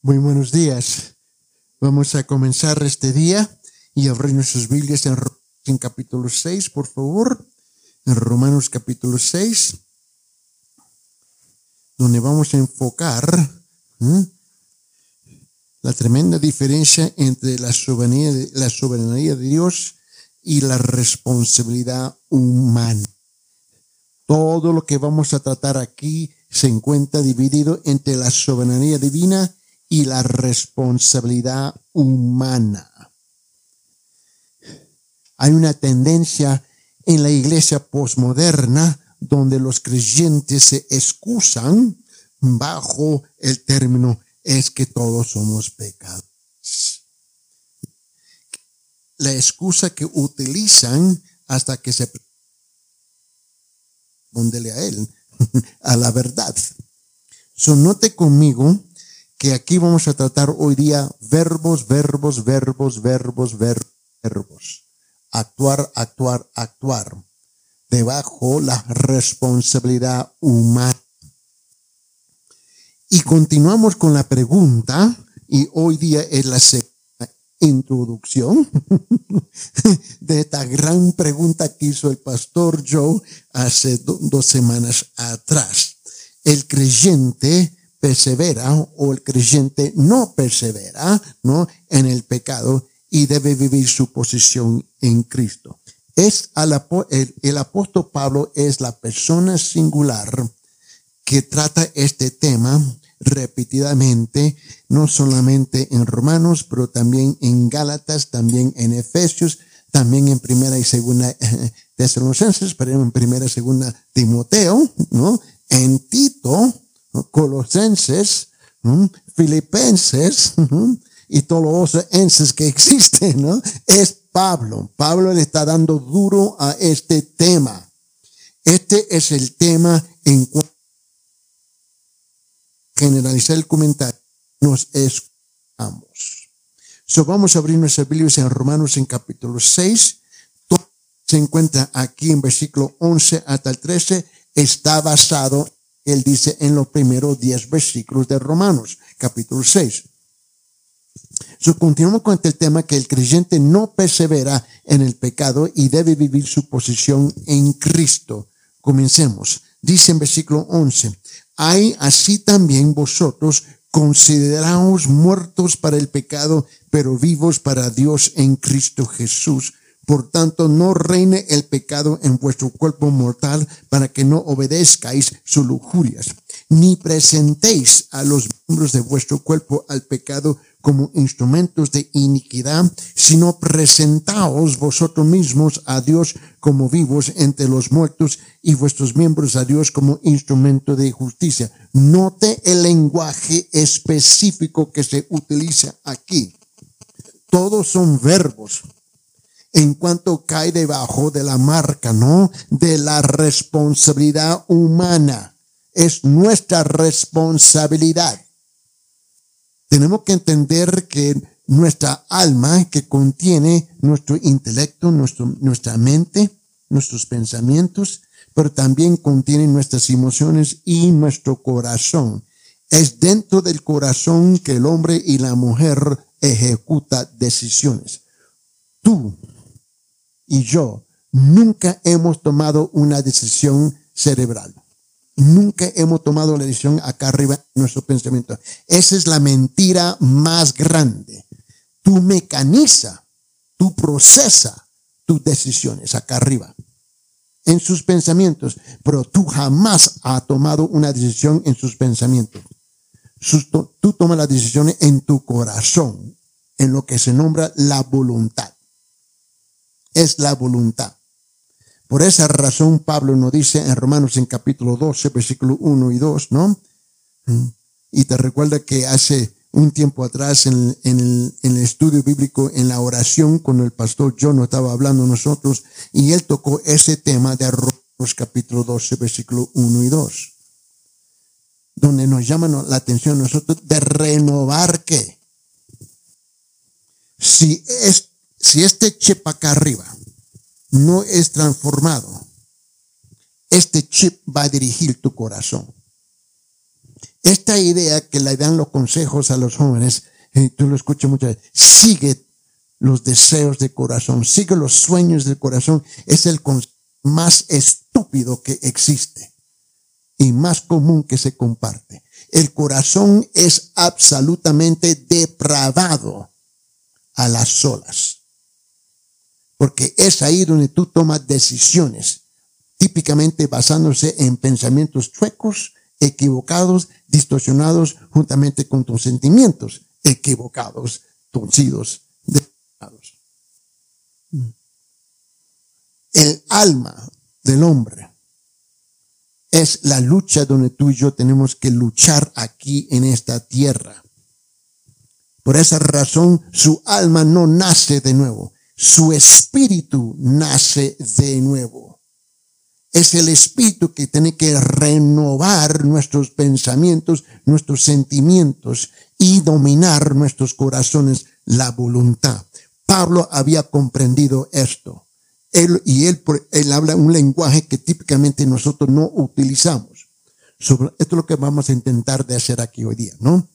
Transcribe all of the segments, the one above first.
Muy buenos días. Vamos a comenzar este día y abrir nuestras Biblias en, en capítulo 6, por favor. En Romanos capítulo 6, donde vamos a enfocar la tremenda diferencia entre la soberanía, la soberanía de Dios y la responsabilidad humana. Todo lo que vamos a tratar aquí se encuentra dividido entre la soberanía divina y la responsabilidad humana. Hay una tendencia en la iglesia posmoderna donde los creyentes se excusan bajo el término es que todos somos pecadores. La excusa que utilizan hasta que se respondele a él, a la verdad. So, note conmigo que aquí vamos a tratar hoy día verbos, verbos, verbos, verbos, verbos. Actuar, actuar, actuar. Debajo la responsabilidad humana. Y continuamos con la pregunta, y hoy día es la introducción de esta gran pregunta que hizo el pastor Joe hace dos semanas atrás. El creyente persevera o el creyente no persevera, ¿no? En el pecado y debe vivir su posición en Cristo. Es el, el apóstol Pablo es la persona singular que trata este tema repetidamente, no solamente en Romanos, pero también en Gálatas, también en Efesios, también en primera y segunda Tesalonicenses, pero en primera y segunda Timoteo, ¿no? En Tito, Colosenses, Filipenses y todos los enses que existen, ¿no? Es Pablo. Pablo le está dando duro a este tema. Este es el tema en cuanto generalizar el comentario. Nos escuchamos. So, vamos a abrir nuestras Biblias en Romanos en capítulo 6. Todo se encuentra aquí en versículo 11 hasta el 13. Está basado él dice en los primeros diez versículos de Romanos, capítulo 6. So, continuamos con el tema que el creyente no persevera en el pecado y debe vivir su posición en Cristo. Comencemos. Dice en versículo 11, hay así también vosotros consideraos muertos para el pecado, pero vivos para Dios en Cristo Jesús. Por tanto, no reine el pecado en vuestro cuerpo mortal para que no obedezcáis sus lujurias, ni presentéis a los miembros de vuestro cuerpo al pecado como instrumentos de iniquidad, sino presentaos vosotros mismos a Dios como vivos entre los muertos y vuestros miembros a Dios como instrumento de justicia. Note el lenguaje específico que se utiliza aquí. Todos son verbos en cuanto cae debajo de la marca, ¿no? De la responsabilidad humana. Es nuestra responsabilidad. Tenemos que entender que nuestra alma, que contiene nuestro intelecto, nuestro, nuestra mente, nuestros pensamientos, pero también contiene nuestras emociones y nuestro corazón. Es dentro del corazón que el hombre y la mujer ejecuta decisiones. Tú y yo nunca hemos tomado una decisión cerebral. Nunca hemos tomado la decisión acá arriba en nuestro pensamiento. Esa es la mentira más grande. Tú mecaniza, tú procesa tus decisiones acá arriba en sus pensamientos, pero tú jamás has tomado una decisión en sus pensamientos. Tú tomas la decisión en tu corazón, en lo que se nombra la voluntad es la voluntad. Por esa razón Pablo nos dice en Romanos en capítulo 12, versículo 1 y 2, ¿no? Y te recuerda que hace un tiempo atrás en, el, estudio bíblico, en la oración, cuando el pastor John nos estaba hablando nosotros, y él tocó ese tema de Romanos capítulo 12, versículo 1 y 2, donde nos llaman la atención nosotros de renovar qué. Si es si este chip acá arriba no es transformado, este chip va a dirigir tu corazón. Esta idea que le dan los consejos a los jóvenes, y tú lo escuchas muchas veces, sigue los deseos de corazón, sigue los sueños del corazón, es el más estúpido que existe y más común que se comparte. El corazón es absolutamente depravado a las solas. Porque es ahí donde tú tomas decisiones, típicamente basándose en pensamientos chuecos, equivocados, distorsionados, juntamente con tus sentimientos equivocados, torcidos, depravados. El alma del hombre es la lucha donde tú y yo tenemos que luchar aquí en esta tierra. Por esa razón, su alma no nace de nuevo, su espíritu nace de nuevo. Es el espíritu que tiene que renovar nuestros pensamientos, nuestros sentimientos y dominar nuestros corazones, la voluntad. Pablo había comprendido esto. Él, y él, él habla un lenguaje que típicamente nosotros no utilizamos. Sobre, esto es lo que vamos a intentar de hacer aquí hoy día, ¿no?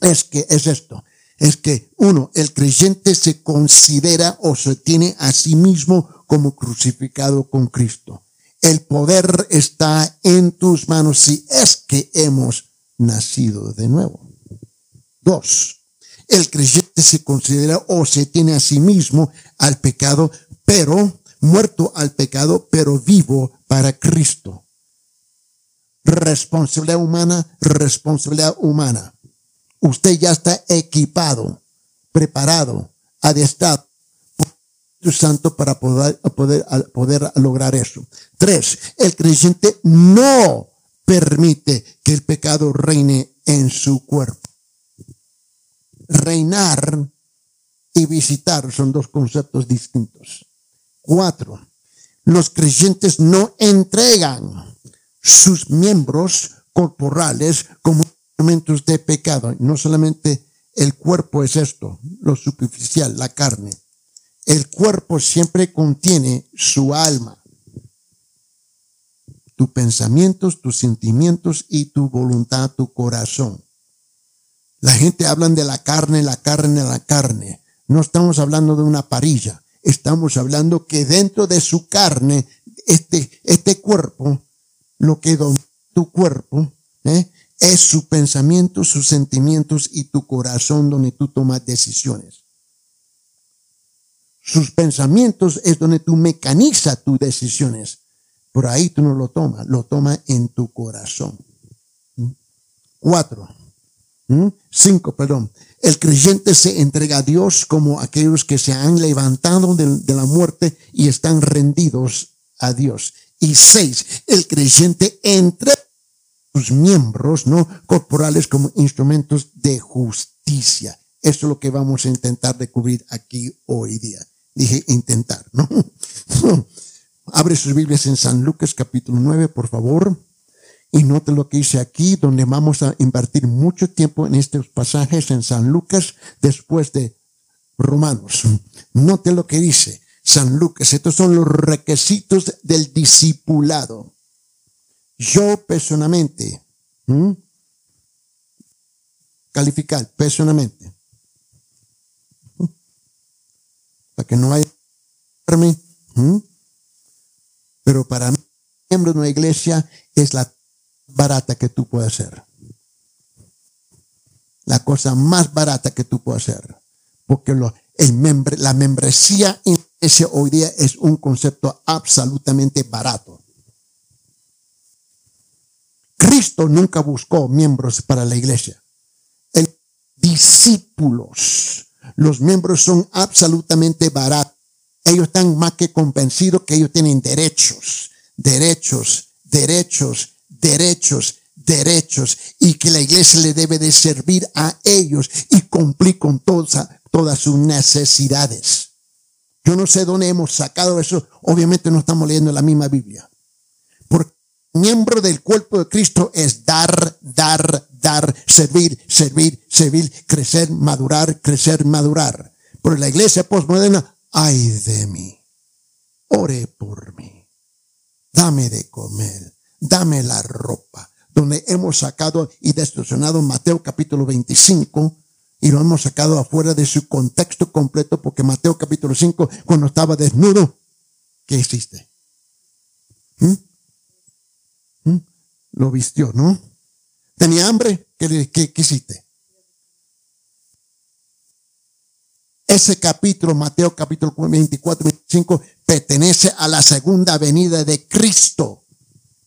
Es que es esto. Es que uno, el creyente se considera o se tiene a sí mismo como crucificado con Cristo. El poder está en tus manos si es que hemos nacido de nuevo. Dos, el creyente se considera o se tiene a sí mismo al pecado pero muerto al pecado, pero vivo para Cristo. Responsabilidad humana, responsabilidad humana. Usted ya está equipado, preparado, adestrado por Santo para poder, poder, poder lograr eso. Tres, el creyente no permite que el pecado reine en su cuerpo. Reinar y visitar son dos conceptos distintos. Cuatro, los creyentes no entregan sus miembros corporales como elementos de pecado. No solamente el cuerpo es esto, lo superficial, la carne. El cuerpo siempre contiene su alma, tus pensamientos, tus sentimientos y tu voluntad, tu corazón. La gente habla de la carne, la carne, la carne. No estamos hablando de una parilla estamos hablando que dentro de su carne, este, este cuerpo, lo que domina tu cuerpo, ¿eh? Es su pensamiento, sus sentimientos y tu corazón donde tú tomas decisiones. Sus pensamientos es donde tú mecanizas tus decisiones. Por ahí tú no lo tomas, lo tomas en tu corazón. ¿Mm? Cuatro. ¿Mm? Cinco, perdón. El creyente se entrega a Dios como aquellos que se han levantado de, la muerte y están rendidos a Dios. Y seis, el creyente entre miembros, ¿no? Corporales como instrumentos de justicia. Eso es lo que vamos a intentar descubrir aquí hoy día. Dije intentar, ¿no? Abre sus Biblias en San Lucas capítulo 9, por favor. Y note lo que dice aquí, donde vamos a invertir mucho tiempo en estos pasajes en San Lucas después de Romanos. Note lo que dice San Lucas. Estos son los requisitos del discipulado. Yo personalmente, calificar personalmente, para que no haya, pero para mí, miembro de una iglesia es la barata que tú puedes hacer. La cosa más barata que tú puedes hacer. Porque lo, el la membresía en ese hoy día es un concepto absolutamente barato. Cristo nunca buscó miembros para la iglesia. El discípulos. Los miembros son absolutamente baratos. Ellos están más que convencidos que ellos tienen derechos, derechos, derechos, derechos, derechos y que la iglesia le debe de servir a ellos y cumplir con todas, todas sus necesidades. Yo no sé dónde hemos sacado eso. Obviamente no estamos leyendo la misma Biblia. Miembro del cuerpo de Cristo es dar, dar, dar, servir, servir, servir, crecer, madurar, crecer, madurar. Pero la iglesia postmoderna, ay de mí. Ore por mí. Dame de comer dame la ropa, donde hemos sacado y distorsionado Mateo capítulo 25 y lo hemos sacado afuera de su contexto completo porque Mateo capítulo 5, cuando estaba desnudo, ¿qué hiciste? ¿Mm? Lo vistió, ¿no? ¿Tenía hambre? ¿Qué, qué, hiciste? Ese capítulo, Mateo capítulo 24, 25, pertenece a la segunda venida de Cristo,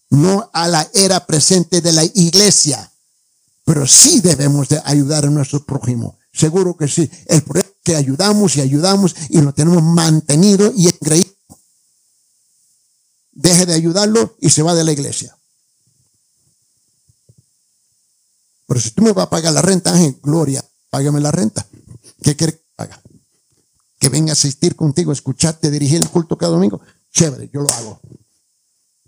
no a la era presente de la iglesia. Pero sí debemos de ayudar a nuestro prójimo. Seguro que sí. El problema es que ayudamos y ayudamos y lo tenemos mantenido y engreído. Deje de ayudarlo y se va de la iglesia. Pero si tú me vas a pagar la renta, Ángel, gloria, págame la renta. ¿Qué quiere que haga? que venga a asistir contigo, escucharte, dirigir el culto cada domingo, chévere, yo lo hago.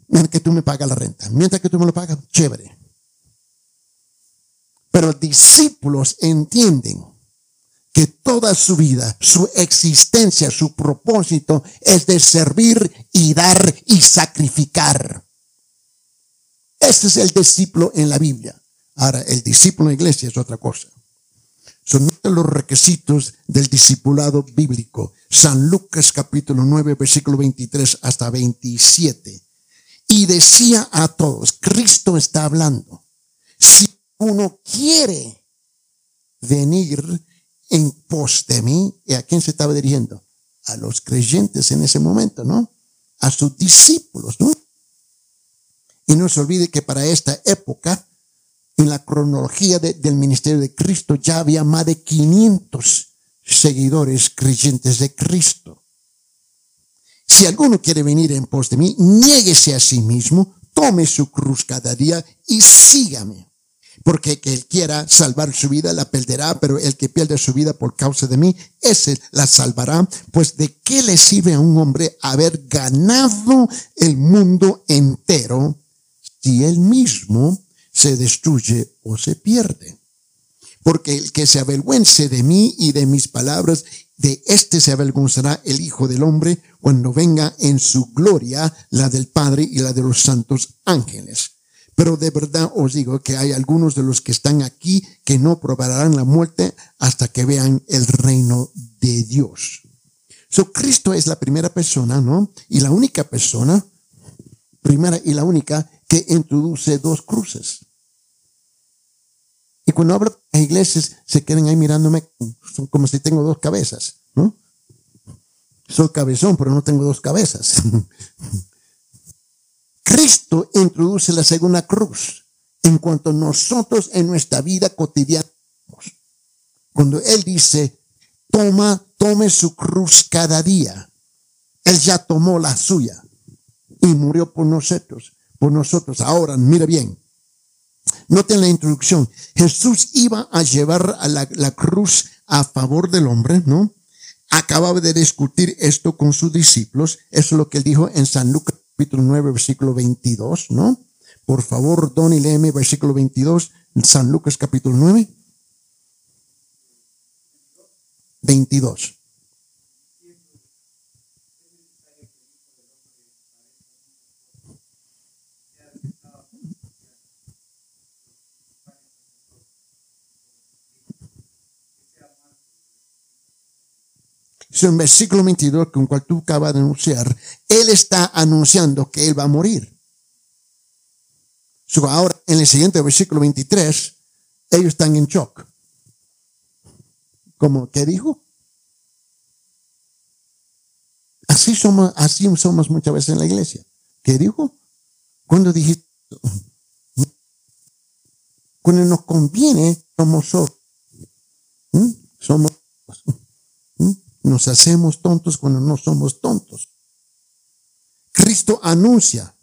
Mientras que tú me pagas la renta, mientras que tú me lo pagas, chévere. Pero discípulos entienden que toda su vida, su existencia, su propósito es de servir y dar y sacrificar. Ese es el discípulo en la Biblia. Ahora, el discípulo en la iglesia es otra cosa. Son los requisitos del discipulado bíblico. San Lucas capítulo 9, versículo 23 hasta 27. Y decía a todos, Cristo está hablando, si uno quiere venir en pos de mí, ¿y a quién se estaba dirigiendo? A los creyentes en ese momento, ¿no? A sus discípulos, ¿no? Y no se olvide que para esta época, en la cronología del ministerio de Cristo ya había más de 500 seguidores creyentes de Cristo. Si alguno quiere venir en pos de mí, niéguese a sí mismo, tome su cruz cada día y sígame. Porque que quiera salvar su vida la perderá, pero el que pierde su vida por causa de mí, ese la salvará. Pues de qué le sirve a un hombre haber ganado el mundo entero si él mismo se destruye o se pierde. Porque el que se avergüence de mí y de mis palabras, de éste se avergonzará el Hijo del Hombre cuando venga en su gloria la del Padre y la de los santos ángeles. Pero de verdad os digo que hay algunos de los que están aquí que no probarán la muerte hasta que vean el reino de Dios. So, Cristo es la primera persona, ¿no? Y la única persona, primera y la única, que introduce dos cruces. Cuando hablo de iglesias, se quedan ahí mirándome como si tengo dos cabezas, ¿no? Soy cabezón, pero no tengo dos cabezas. Cristo introduce la segunda cruz en cuanto nosotros en nuestra vida cotidiana. Cuando Él dice, toma, tome su cruz cada día. Él ya tomó la suya y murió por nosotros por nosotros. Ahora, mira bien. Noten la introducción. Jesús iba a llevar a la, cruz a favor del hombre, ¿no? Acababa de discutir esto con sus discípulos. Eso es lo que él dijo en San Lucas capítulo 9, versículo 22, ¿no? Por favor, Don y léeme versículo 22, San Lucas capítulo 9. 22. Es un versículo 22 con cual tú acabas de anunciar. Él está anunciando que él va a morir. ahora, en el siguiente versículo 23, ellos están en shock. ¿Cómo? ¿Qué dijo? Así somos, así somos muchas veces en la iglesia. ¿Qué dijo? Cuando dijiste, cuando nos conviene, somos ¿Mm? Somos nos hacemos tontos cuando no somos tontos. Cristo anuncia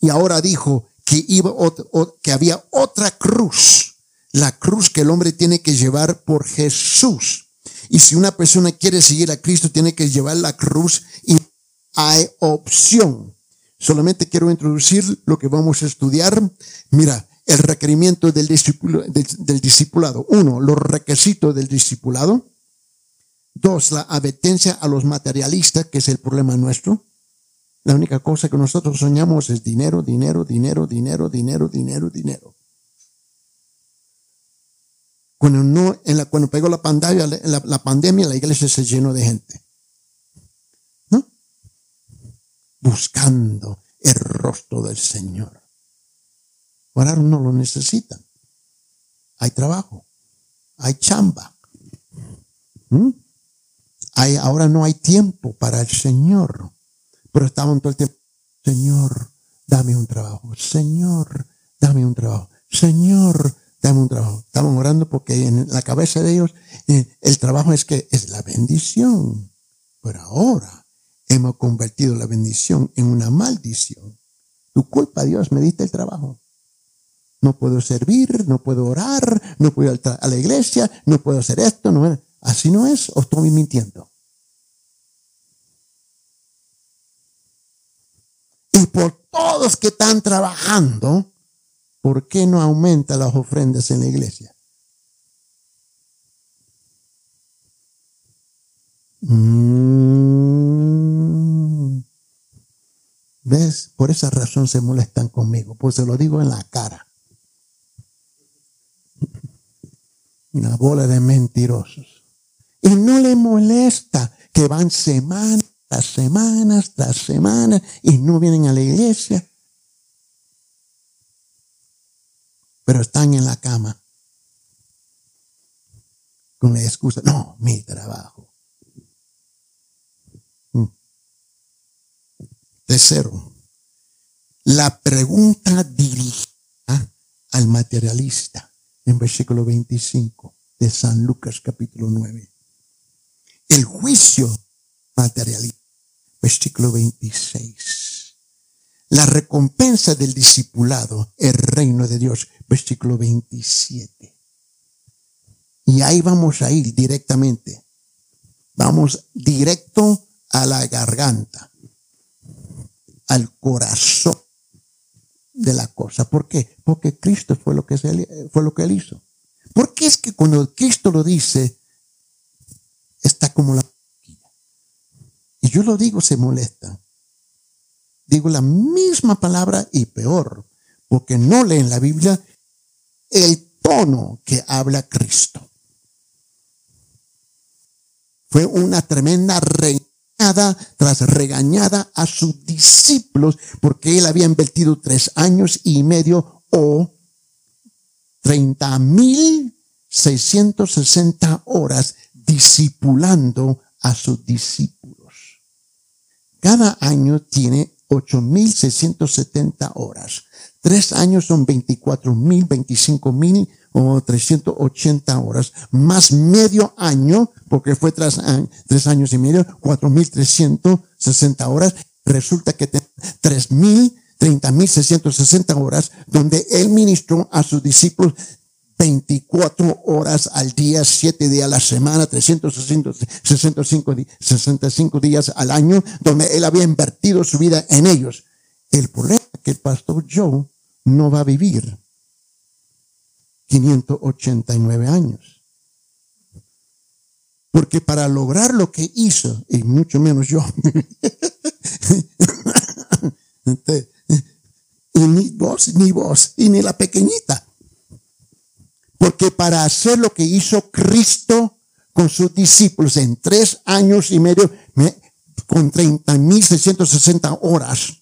y ahora dijo que, iba, que había otra cruz, la cruz que el hombre tiene que llevar por Jesús. Y si una persona quiere seguir a Cristo, tiene que llevar la cruz y hay opción. Solamente quiero introducir lo que vamos a estudiar. Mira, el requerimiento del discipulado. Uno, los requisitos del discipulado. Dos, la advertencia a los materialistas, que es el problema nuestro. La única cosa que nosotros soñamos es dinero, dinero, dinero, dinero, dinero, dinero, dinero. Cuando no, en la, cuando pegó la pandemia, la, pandemia, la iglesia se llenó de gente. ¿No? Buscando el rostro del Señor. Ahora no lo necesitan. Hay trabajo. Hay chamba. ¿Mm? Ahora no hay tiempo para el Señor. Pero estaban todo el tiempo, Señor, dame un trabajo. Señor, dame un trabajo. Señor, dame un trabajo. Estaban orando porque en la cabeza de ellos eh, el trabajo es que es la bendición. Pero ahora hemos convertido la bendición en una maldición. Tu culpa, Dios, me diste el trabajo. No puedo servir, no puedo orar, no puedo ir a la iglesia, no puedo hacer esto, no Así no es, o estoy mintiendo. Y por todos que están trabajando, ¿por qué no aumenta las ofrendas en la iglesia? Mm. ¿Ves? Por esa razón se molestan conmigo, pues se lo digo en la cara. Una bola de mentirosos. Y no le molesta que van semanas tras semanas tras semanas y no vienen a la iglesia. Pero están en la cama con la excusa, no, mi trabajo. Mm. Tercero, la pregunta dirigida al materialista en versículo 25 de San Lucas capítulo 9. El juicio materialista, versículo 26. La recompensa del discipulado, el reino de Dios, versículo 27. Y ahí vamos a ir directamente. Vamos directo a la garganta, al corazón de la cosa. ¿Por qué? Porque Cristo fue lo que, fue lo que él hizo. Porque es que cuando Cristo lo dice, como la... Y yo lo digo, se molesta. Digo la misma palabra y peor, porque no leen la Biblia el tono que habla Cristo. Fue una tremenda regañada tras regañada a sus discípulos porque él había invertido tres años y medio o treinta mil seiscientos sesenta horas discipulando a sus discípulos. Cada año tiene 8.670 horas. Tres años son 24.000, 25.000 o 380 horas, más medio año, porque fue tras tres años y medio, 4.360 horas. Resulta que tiene 3.000, 30.660 horas, donde él ministró a sus discípulos 24 horas al día, 7 días a la semana, 365 65 días al año, donde él había invertido su vida en ellos. El problema es que el pastor Joe no va a vivir 589 años. Porque para lograr lo que hizo, y mucho menos yo, y ni vos, ni vos, y ni la pequeñita, porque para hacer lo que hizo Cristo con sus discípulos en tres años y medio, con 30.660 horas,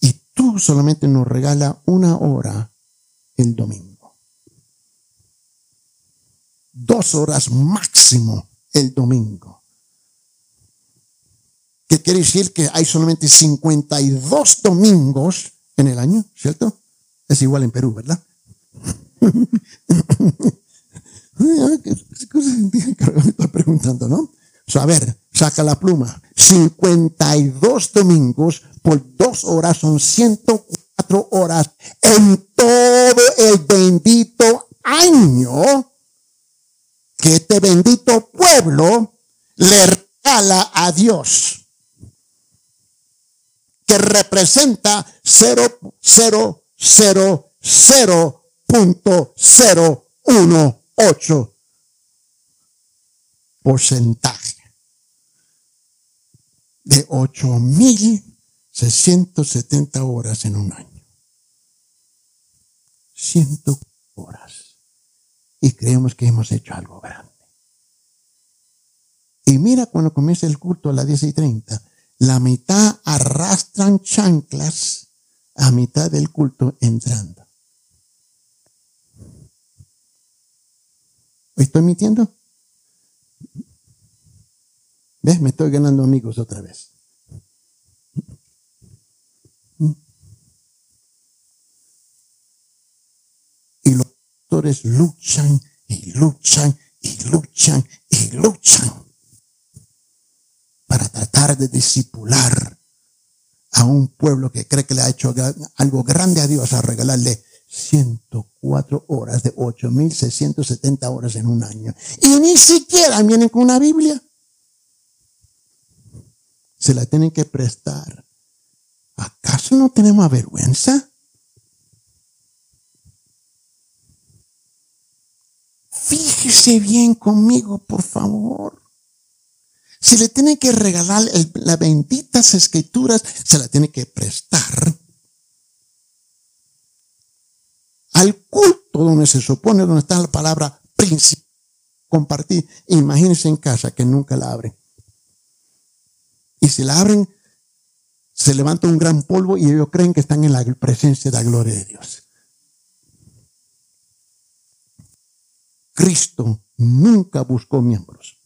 y tú solamente nos regala una hora el domingo. Dos horas máximo el domingo. ¿Qué quiere decir que hay solamente 52 domingos en el año, ¿cierto? Es igual en Perú, ¿verdad? Estoy preguntando, ¿no? a ver, saca la pluma. 52 domingos por dos horas son 104 horas en todo el bendito año que este bendito pueblo le regala a Dios. Que representa 0,000 0.018 porcentaje de 8.670 horas en un año. 100 horas. Y creemos que hemos hecho algo grande. Y mira cuando comienza el culto a las 10 y 30, la mitad arrastran chanclas a mitad del culto entrando. ¿Estoy mintiendo? ¿Ves? Me estoy ganando amigos otra vez. Y los pastores luchan y luchan y luchan y luchan para tratar de disipular a un pueblo que cree que le ha hecho algo grande a Dios a regalarle 104 horas de 8.670 horas en un año. Y ni siquiera vienen con una Biblia. Se la tienen que prestar. ¿Acaso no tenemos vergüenza? Fíjese bien conmigo, por favor. Si le tiene que regalar las benditas escrituras, se la tiene que prestar al culto donde se supone, donde está la palabra principal, compartir. Imagínense en casa que nunca la abren. Y si la abren, se levanta un gran polvo y ellos creen que están en la presencia de la gloria de Dios. Cristo nunca buscó miembros.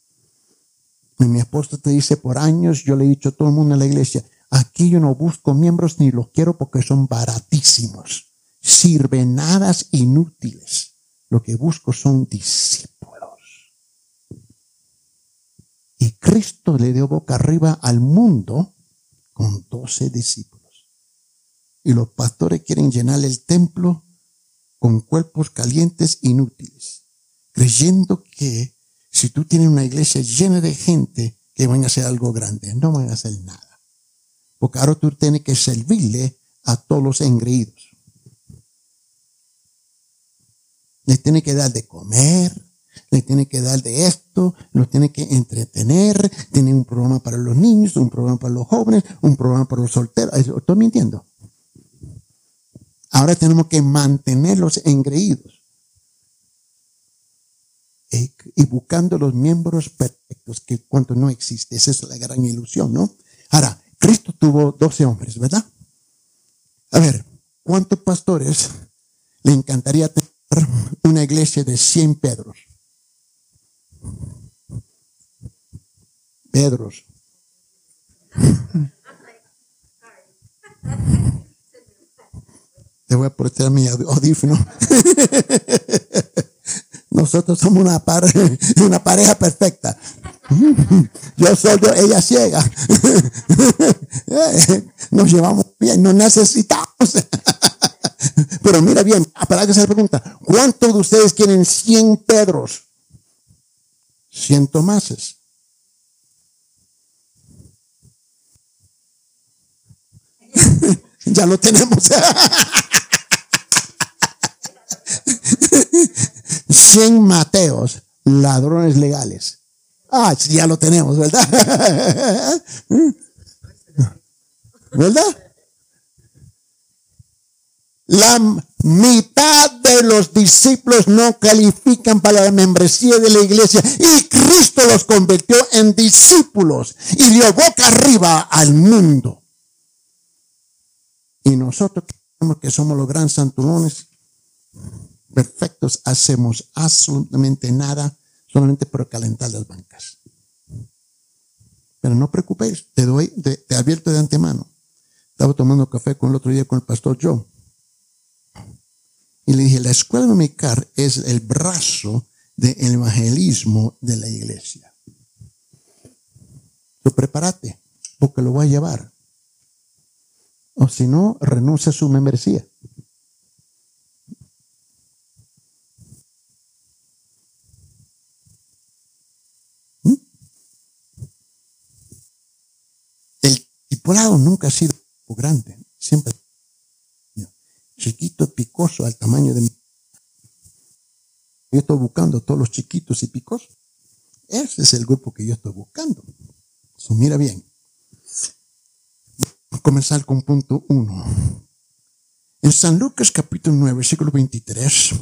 Mi esposa te dice, por años yo le he dicho a todo el mundo en la iglesia, aquí yo no busco miembros ni los quiero porque son baratísimos nada inútiles. Lo que busco son discípulos. Y Cristo le dio boca arriba al mundo con doce discípulos. Y los pastores quieren llenar el templo con cuerpos calientes inútiles, creyendo que si tú tienes una iglesia llena de gente, que van a hacer algo grande. No van a hacer nada. Porque ahora tú tienes que servirle a todos los engreídos. Le tiene que dar de comer, le tiene que dar de esto, lo tiene que entretener, tiene un programa para los niños, un programa para los jóvenes, un programa para los solteros. Estoy mintiendo. Ahora tenemos que mantenerlos engreídos y buscando los miembros perfectos, que cuanto no existe, esa es la gran ilusión, ¿no? Ahora, Cristo tuvo 12 hombres, ¿verdad? A ver, ¿cuántos pastores le encantaría tener? Una iglesia de 100 Pedros. Pedros. Te voy a poner mi audífono. Nosotros somos una, una pareja perfecta. Yo soy yo, ella ciega. Nos llevamos bien, no necesitamos. Pero mira bien, para que se pregunta, ¿cuántos de ustedes quieren 100 Pedros? 100 Tomases. ya lo tenemos. 100 Mateos, ladrones legales. Ah, ya lo tenemos, ¿verdad? ¿Verdad? La mitad de los discípulos no califican para la membresía de la iglesia y Cristo los convirtió en discípulos y dio boca arriba al mundo. Y nosotros que somos los grandes santurones perfectos, hacemos absolutamente nada solamente por calentar las bancas. Pero no preocupéis, te doy, te, te advierto de antemano. Estaba tomando café con el otro día con el pastor Joe y le dije, la escuela dominical es el brazo del evangelismo de la iglesia. Tú prepárate, porque lo voy a llevar. O si no, renuncia a su membresía. ¿Mm? El tipulado nunca ha sido grande, siempre chiquito, picoso, al tamaño de. Yo estoy buscando todos los chiquitos y picosos. Ese es el grupo que yo estoy buscando. Mira bien. comenzar con punto uno. En San Lucas capítulo 9, versículo 23,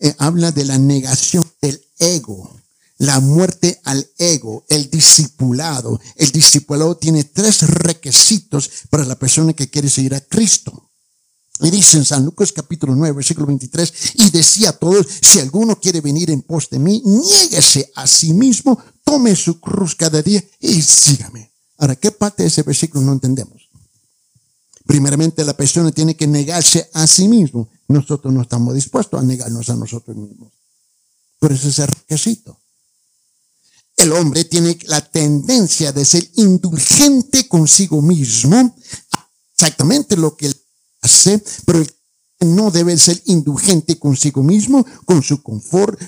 eh, habla de la negación del ego, la muerte al ego, el discipulado. El discipulado tiene tres requisitos para la persona que quiere seguir a Cristo. Y dice en San Lucas capítulo 9, versículo 23, y decía a todos, si alguno quiere venir en pos de mí, niéguese a sí mismo, tome su cruz cada día y sígame. Ahora, ¿qué parte de ese versículo no entendemos? Primeramente, la persona tiene que negarse a sí mismo. Nosotros no estamos dispuestos a negarnos a nosotros mismos. Por eso ese requisito. El hombre tiene la tendencia de ser indulgente consigo mismo, exactamente lo que él pero no debe ser indulgente consigo mismo, con su confort,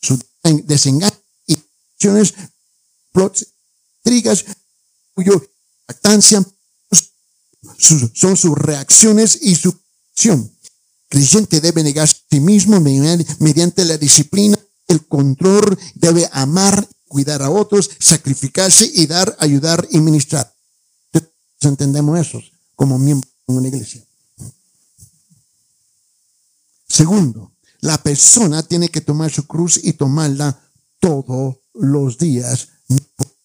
su desengaño y acciones, plots, intrigas, cuyo actancia son sus reacciones y su acción. Creyente debe negarse a sí mismo mediante la disciplina, el control, debe amar, cuidar a otros, sacrificarse y dar, ayudar y ministrar. Entendemos eso como miembros en una iglesia. Segundo, la persona tiene que tomar su cruz y tomarla todos los días, una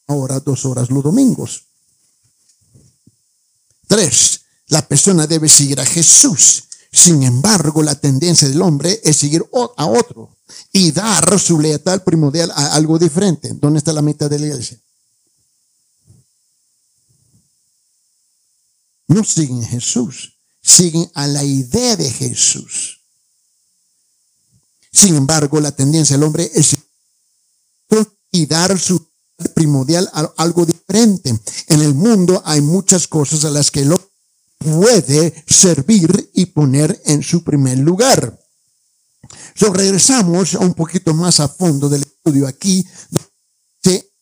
hora, dos horas los domingos. Tres, la persona debe seguir a Jesús. Sin embargo, la tendencia del hombre es seguir a otro y dar su lealtad primordial a algo diferente. ¿Dónde está la meta de la iglesia? No siguen Jesús, siguen a la idea de Jesús. Sin embargo, la tendencia del hombre es y dar su primordial a algo diferente. En el mundo hay muchas cosas a las que lo puede servir y poner en su primer lugar. So, regresamos un poquito más a fondo del estudio aquí,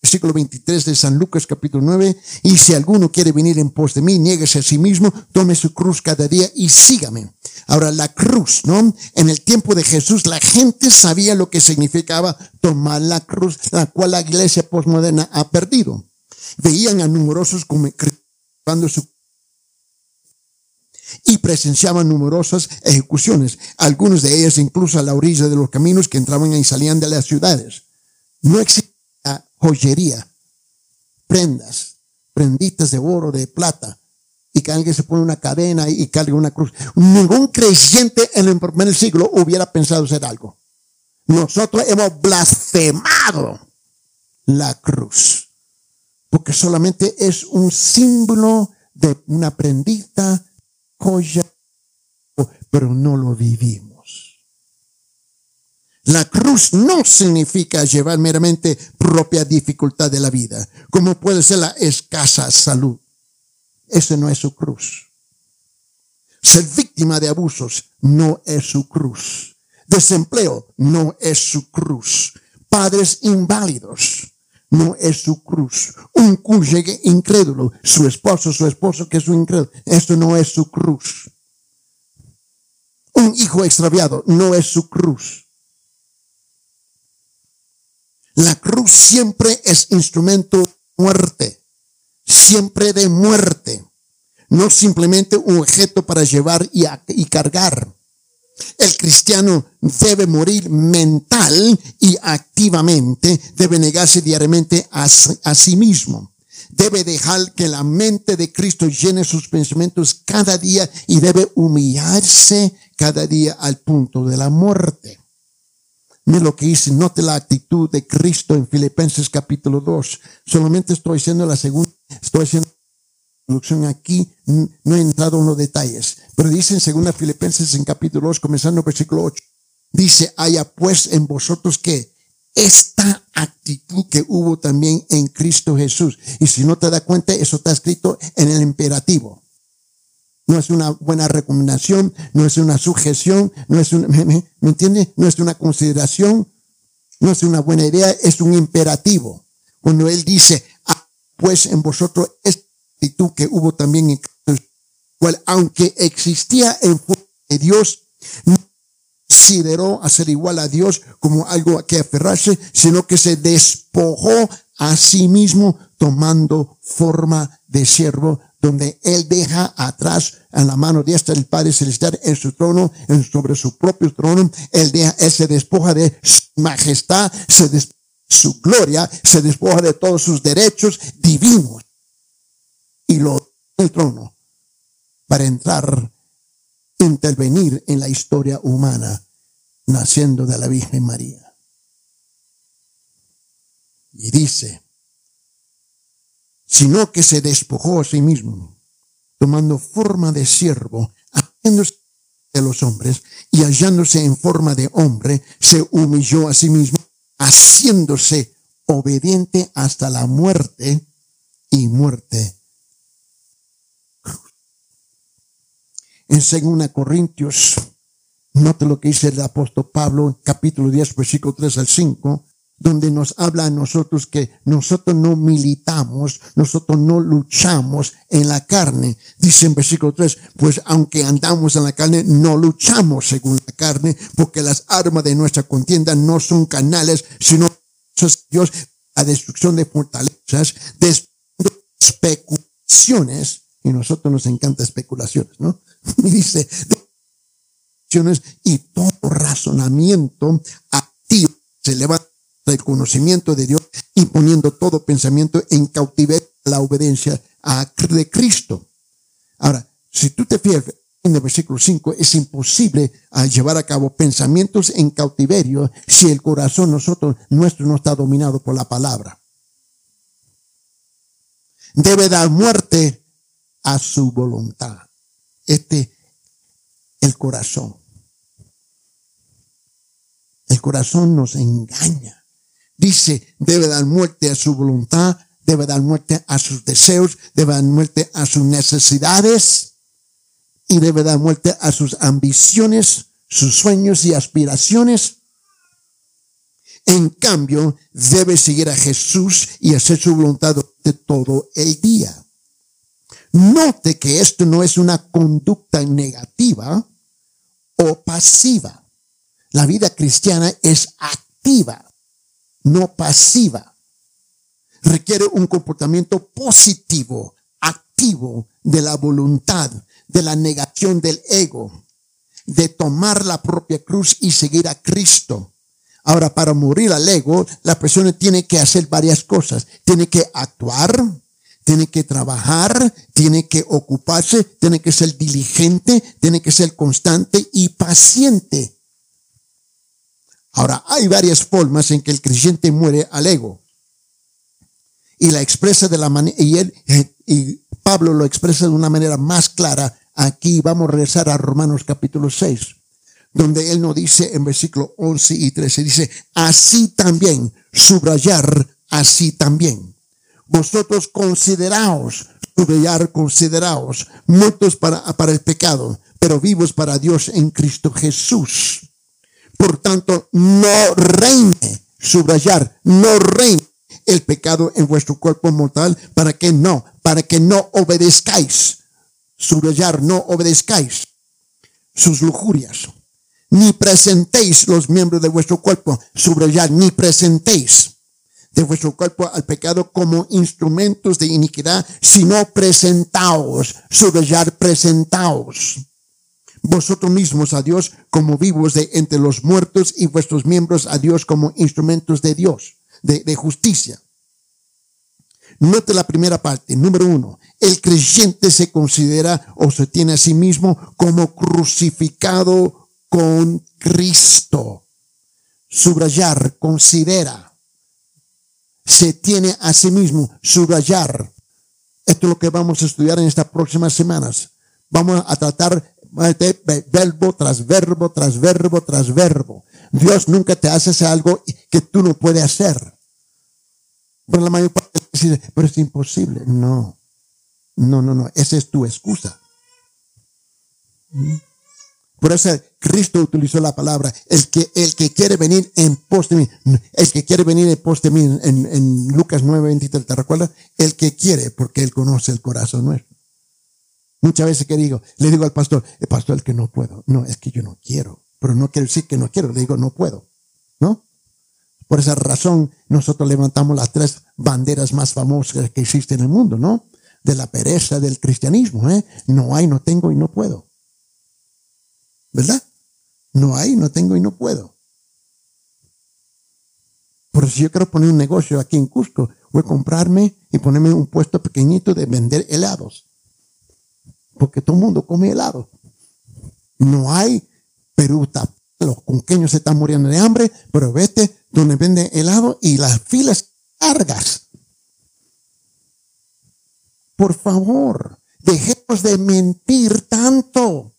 versículo 23 de San Lucas capítulo 9, y si alguno quiere venir en pos de mí, nieguese a sí mismo, tome su cruz cada día y sígame. Ahora, la cruz, ¿no? En el tiempo de Jesús, la gente sabía lo que significaba tomar la cruz, la cual la iglesia postmoderna ha perdido. Veían a numerosos como su y presenciaban numerosas ejecuciones, algunos de ellas incluso a la orilla de los caminos que entraban y salían de las ciudades. No existía joyería, prendas, prenditas de oro, de plata, y que alguien se pone una cadena y cargue una cruz. Ningún creyente en el primer siglo hubiera pensado hacer algo. Nosotros hemos blasfemado la cruz, porque solamente es un símbolo de una prendita, joya, pero no lo vivimos. La cruz no significa llevar meramente propia dificultad de la vida, como puede ser la escasa salud. Ese no es su cruz. Ser víctima de abusos no es su cruz. Desempleo no es su cruz. Padres inválidos no es su cruz. Un cónyuge incrédulo, su esposo, su esposo que es un incrédulo, esto no es su cruz. Un hijo extraviado no es su cruz. La cruz siempre es instrumento de muerte, siempre de muerte, no simplemente un objeto para llevar y, cargar. El cristiano debe morir mental y activamente, debe negarse diariamente a, a, sí mismo. Debe dejar que la mente de Cristo llene sus pensamientos cada día y debe humillarse cada día al punto de la muerte. Mira lo que dice, note la actitud de Cristo en Filipenses capítulo 2. Solamente estoy haciendo la segunda, estoy haciendo introducción aquí, no he entrado en los detalles, pero dice en segunda Filipenses en capítulo 2, comenzando versículo 8, dice, haya pues en vosotros que esta actitud que hubo también en Cristo Jesús. Y si no te das cuenta, eso está escrito en el imperativo no es una buena recomendación, no es una sujeción, no es una, ¿me, entiende? No es una consideración, no es una buena idea, es un imperativo. Cuando él dice, ah, pues en vosotros esta actitud que hubo también en Cristo, cual aunque existía en de Dios, no consideró hacer igual a Dios como algo a que aferrarse, sino que se despojó a sí mismo tomando forma de siervo donde Él deja atrás en la mano diestra del Padre Celestial en su trono, en, sobre su propio trono. Él, deja, se despoja de su majestad, se despoja de su gloria, se despoja de todos sus derechos divinos. Y lo el trono para entrar, intervenir en la historia humana, naciendo de la Virgen María. Y dice, sino que se despojó a sí mismo, tomando forma de siervo, haciéndose de los hombres y hallándose en forma de hombre, se humilló a sí mismo, haciéndose obediente hasta la muerte y muerte. En 2 Corintios, note lo que dice el apóstol Pablo, capítulo 10, versículo 3 al 5, donde nos habla a nosotros que nosotros no militamos, nosotros no luchamos en la carne. Dice en versículo 3, pues aunque andamos en la carne, no luchamos según la carne, porque las armas de nuestra contienda no son canales, sino Dios destrucción de fortalezas, de especulaciones, y a nosotros nos encanta especulaciones, ¿no? Y dice, y todo razonamiento activo se levanta del conocimiento de Dios y poniendo todo pensamiento en cautiverio la obediencia a, de Cristo. Ahora, si tú te fijas en el versículo 5, es imposible ah, llevar a cabo pensamientos en cautiverio si el corazón nosotros, nuestro no está dominado por la palabra. Debe dar muerte a su voluntad. Este, el corazón. El corazón nos engaña. Dice, debe dar muerte a su voluntad, debe dar muerte a sus deseos, debe dar muerte a sus necesidades y debe dar muerte a sus ambiciones, sus sueños y aspiraciones. En cambio, debe seguir a Jesús y hacer su voluntad de todo el día. Note que esto no es una conducta negativa o pasiva. La vida cristiana es activa no pasiva. Requiere un comportamiento positivo, activo de la voluntad, de la negación del ego, de tomar la propia cruz y seguir a Cristo. Ahora, para morir al ego, la persona tiene que hacer varias cosas. Tiene que actuar, tiene que trabajar, tiene que ocuparse, tiene que ser diligente, tiene que ser constante y paciente. Ahora, hay varias formas en que el creyente muere al ego. Y la expresa de la y él, y Pablo lo expresa de una manera más clara. Aquí vamos a regresar a Romanos capítulo 6, donde él nos dice en versículo 11 y 13, dice, así también, subrayar, así también. Vosotros consideraos, subrayar, consideraos, muertos para, para el pecado, pero vivos para Dios en Cristo Jesús por tanto, no reine, subrayar, no reine el pecado en vuestro cuerpo mortal para que no, para que no obedezcáis. Subrayar, no obedezcáis sus lujurias. Ni presentéis los miembros de vuestro cuerpo, subrayar, ni presentéis de vuestro cuerpo al pecado como instrumentos de iniquidad, sino presentaos, subrayar, presentaos vosotros mismos a Dios como vivos de entre los muertos y vuestros miembros a Dios como instrumentos de Dios, de, justicia. Note la primera parte. Número uno, el creyente se considera o se tiene a sí mismo como crucificado con Cristo. Subrayar, considera. Se tiene a sí mismo, subrayar. Esto es lo que vamos a estudiar en estas próximas semanas. Vamos a tratar verbo tras verbo, tras verbo, tras verbo. Dios nunca te hace algo que tú no puedes hacer. Pero la mayor parte dice, pero es imposible. No, no, no, no. Esa es tu excusa. Por eso Cristo utilizó la palabra, el que, el que quiere venir en pos de mí, el que quiere venir en pos de mí, en, en Lucas 9, 23, ¿te recuerdas? El que quiere, porque Él conoce el corazón nuestro. Muchas veces que digo, le digo al pastor, el pastor es que no puedo. No, es que yo no quiero. Pero no quiero decir que no quiero, le digo no puedo. ¿No? Por esa razón nosotros levantamos las tres banderas más famosas que existen en el mundo, ¿no? de la pereza del cristianismo. ¿eh? No hay, no tengo y no puedo. ¿Verdad? No hay, no tengo y no puedo. Por si yo quiero poner un negocio aquí en Cusco, voy a comprarme y ponerme un puesto pequeñito de vender helados. Porque todo el mundo come helado. No hay Perú, los cunqueños se están muriendo de hambre, pero vete donde vende helado y las filas largas. Por favor, dejemos de mentir tanto.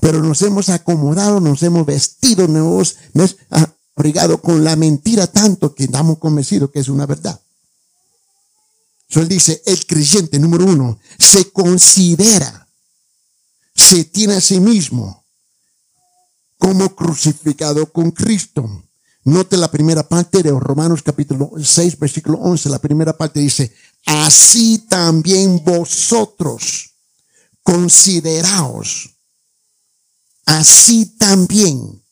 Pero nos hemos acomodado, nos hemos vestido, nos hemos abrigado con la mentira tanto que estamos convencidos que es una verdad. Él dice, el creyente número uno se considera, se tiene a sí mismo como crucificado con Cristo. Note la primera parte de Romanos capítulo 6, versículo 11. La primera parte dice, así también vosotros consideraos, así también.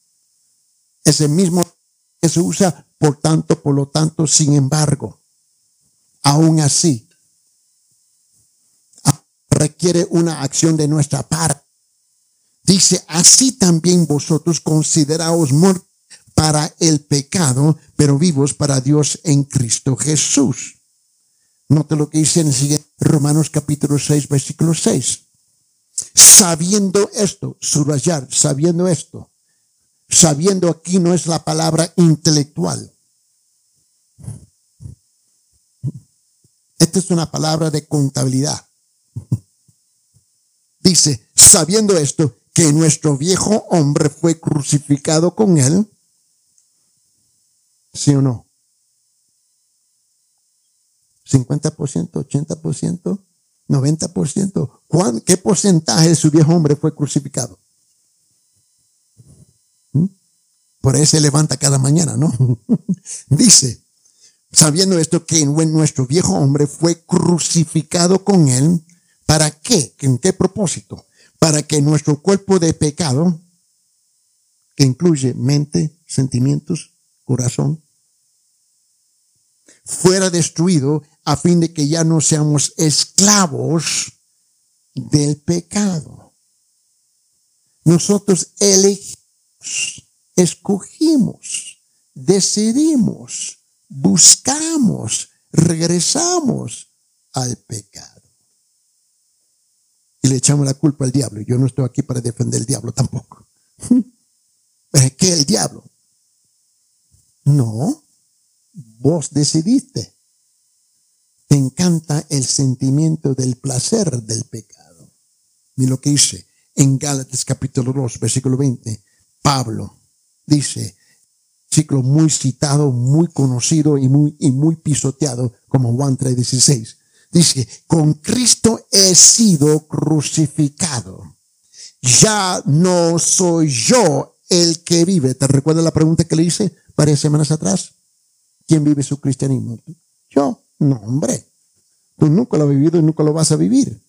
Es el mismo que se usa, por tanto, por lo tanto, sin embargo. Aún así, requiere una acción de nuestra parte. Dice, así también vosotros consideraos muertos para el pecado, pero vivos para Dios en Cristo Jesús. Note lo que dice en el siguiente Romanos capítulo 6, versículo 6. Sabiendo esto, subrayar, sabiendo esto, sabiendo aquí no es la palabra intelectual. Esta es una palabra de contabilidad. Dice, sabiendo esto, que nuestro viejo hombre fue crucificado con él ¿Sí o no? 50%, 80%, 90%. ¿Qué porcentaje de su viejo hombre fue crucificado? ¿Mm? Por eso se levanta cada mañana, ¿no? Dice, sabiendo esto, que nuestro viejo hombre fue crucificado con él, ¿para qué? ¿En qué propósito? Para que nuestro cuerpo de pecado, que incluye mente, sentimientos, corazón, fuera destruido a fin de que ya no seamos esclavos del pecado. Nosotros elegimos, escogimos, decidimos, buscamos, regresamos al pecado. Y le echamos la culpa al diablo. Yo no estoy aquí para defender el diablo tampoco. ¿Qué el diablo? No, vos decidiste. Te encanta el sentimiento del placer del pecado. Y lo que dice en Gálatas capítulo 2, versículo 20. Pablo dice, ciclo muy citado, muy conocido y muy, y muy pisoteado como Juan 3:16. Dice, con Cristo he sido crucificado. Ya no soy yo el que vive. ¿Te recuerdas la pregunta que le hice varias semanas atrás? ¿Quién vive su cristianismo? Yo. No, hombre. Tú nunca lo has vivido y nunca lo vas a vivir.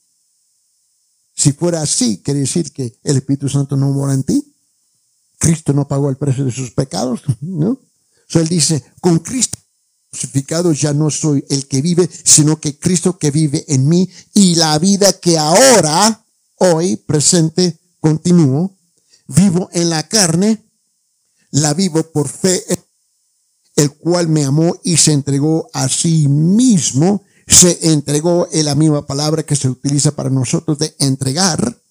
Si fuera así, quiere decir que el Espíritu Santo no mora en ti. Cristo no pagó el precio de sus pecados, ¿no? So, él dice, con Cristo crucificado ya no soy el que vive, sino que Cristo que vive en mí y la vida que ahora, hoy, presente, continúo, vivo en la carne, la vivo por fe, el cual me amó y se entregó a sí mismo, se entregó en la misma palabra que se utiliza para nosotros de entregar.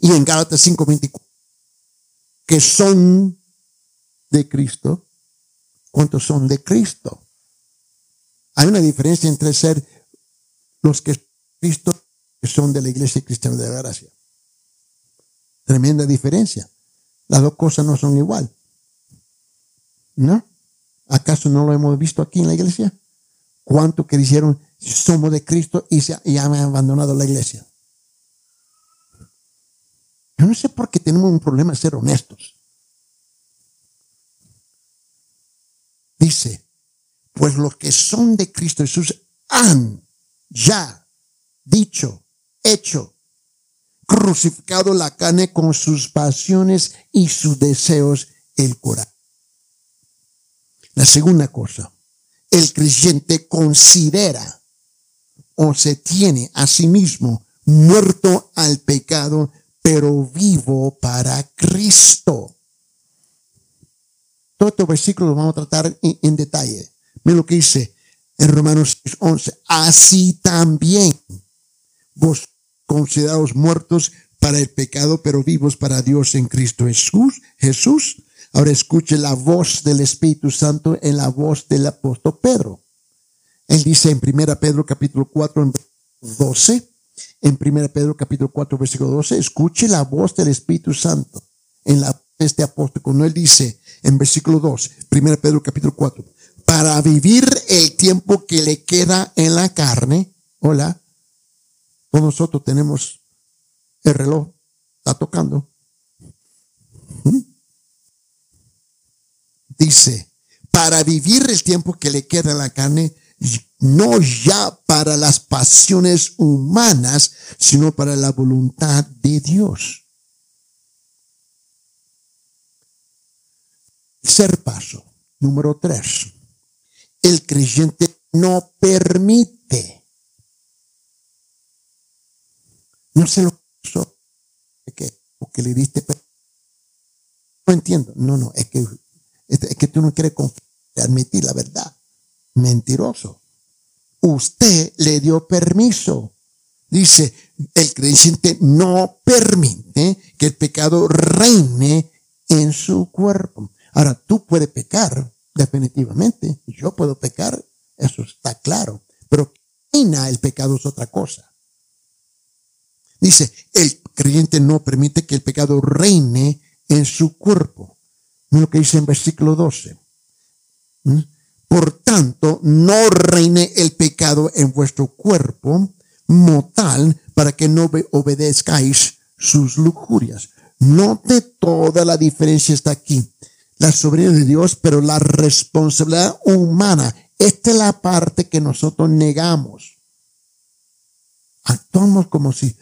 Y en Gálatas 5:24, que son de Cristo, ¿cuántos son de Cristo? Hay una diferencia entre ser los que Cristo que son de la iglesia cristiana de la gracia. Tremenda diferencia. Las dos cosas no son igual. ¿No? ¿Acaso no lo hemos visto aquí en la iglesia? ¿Cuánto que dijeron somos de Cristo y, se, y han abandonado la iglesia? Yo no sé por qué tenemos un problema de ser honestos. Dice, pues los que son de Cristo Jesús han ya dicho, hecho, crucificado la carne con sus pasiones y sus deseos, el corazón. La segunda cosa, el creyente considera o se tiene a sí mismo muerto al pecado, pero vivo para Cristo. Todo este versículo lo vamos a tratar en, detalle. Mira lo que dice en Romanos 11. Así también vos considerados muertos para el pecado, pero vivos para Dios en Cristo Jesús. Jesús. Ahora escuche la voz del Espíritu Santo en la voz del apóstol Pedro. Él dice en 1 Pedro capítulo 4, 12, en 1 Pedro capítulo 4, versículo 12, escuche la voz del Espíritu Santo en la este apóstol, cuando él dice en versículo 2, 1 Pedro capítulo 4, para vivir el tiempo que le queda en la carne, hola, todos nosotros tenemos el reloj, está tocando. ¿Mm? Dice, para vivir el tiempo que le queda en la carne, no ya para las pasiones humanas, sino para la voluntad de Dios. Ser paso. Número tres. El creyente no permite. No se lo puso porque le diste. No entiendo. No, no, es que, es que tú no quieres admitir la verdad. Mentiroso. Usted le dio permiso. Dice, el creyente no permite que el pecado reine en su cuerpo. Ahora, tú puedes pecar, definitivamente. Yo puedo pecar, eso está claro. Pero reina el pecado es otra cosa. Dice, el creyente no permite que el pecado reine en su cuerpo. Mira lo que dice en versículo 12. Por tanto, no reine el pecado en vuestro cuerpo mortal para que no obedezcáis sus lujurias. Note toda la diferencia está aquí. La soberanía de Dios, pero la responsabilidad humana. Esta es la parte que nosotros negamos. Actuamos como si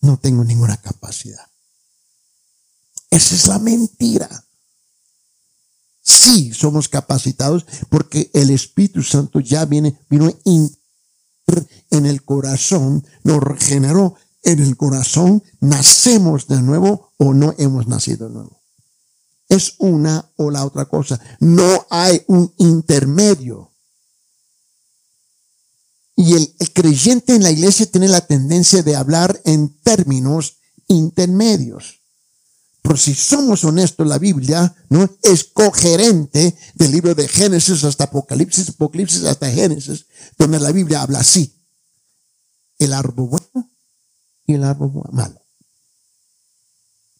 no tengo ninguna capacidad. Esa es la mentira sí somos capacitados porque el Espíritu Santo ya viene, vino en el corazón, nos regeneró en el corazón, nacemos de nuevo o no hemos nacido de nuevo. Es una o la otra cosa. No hay un intermedio. Y el, el creyente en la iglesia tiene la tendencia de hablar en términos intermedios. Si somos honestos, la Biblia no es coherente del libro de Génesis hasta Apocalipsis, Apocalipsis hasta Génesis, donde la Biblia habla así. El árbol bueno y el árbol malo.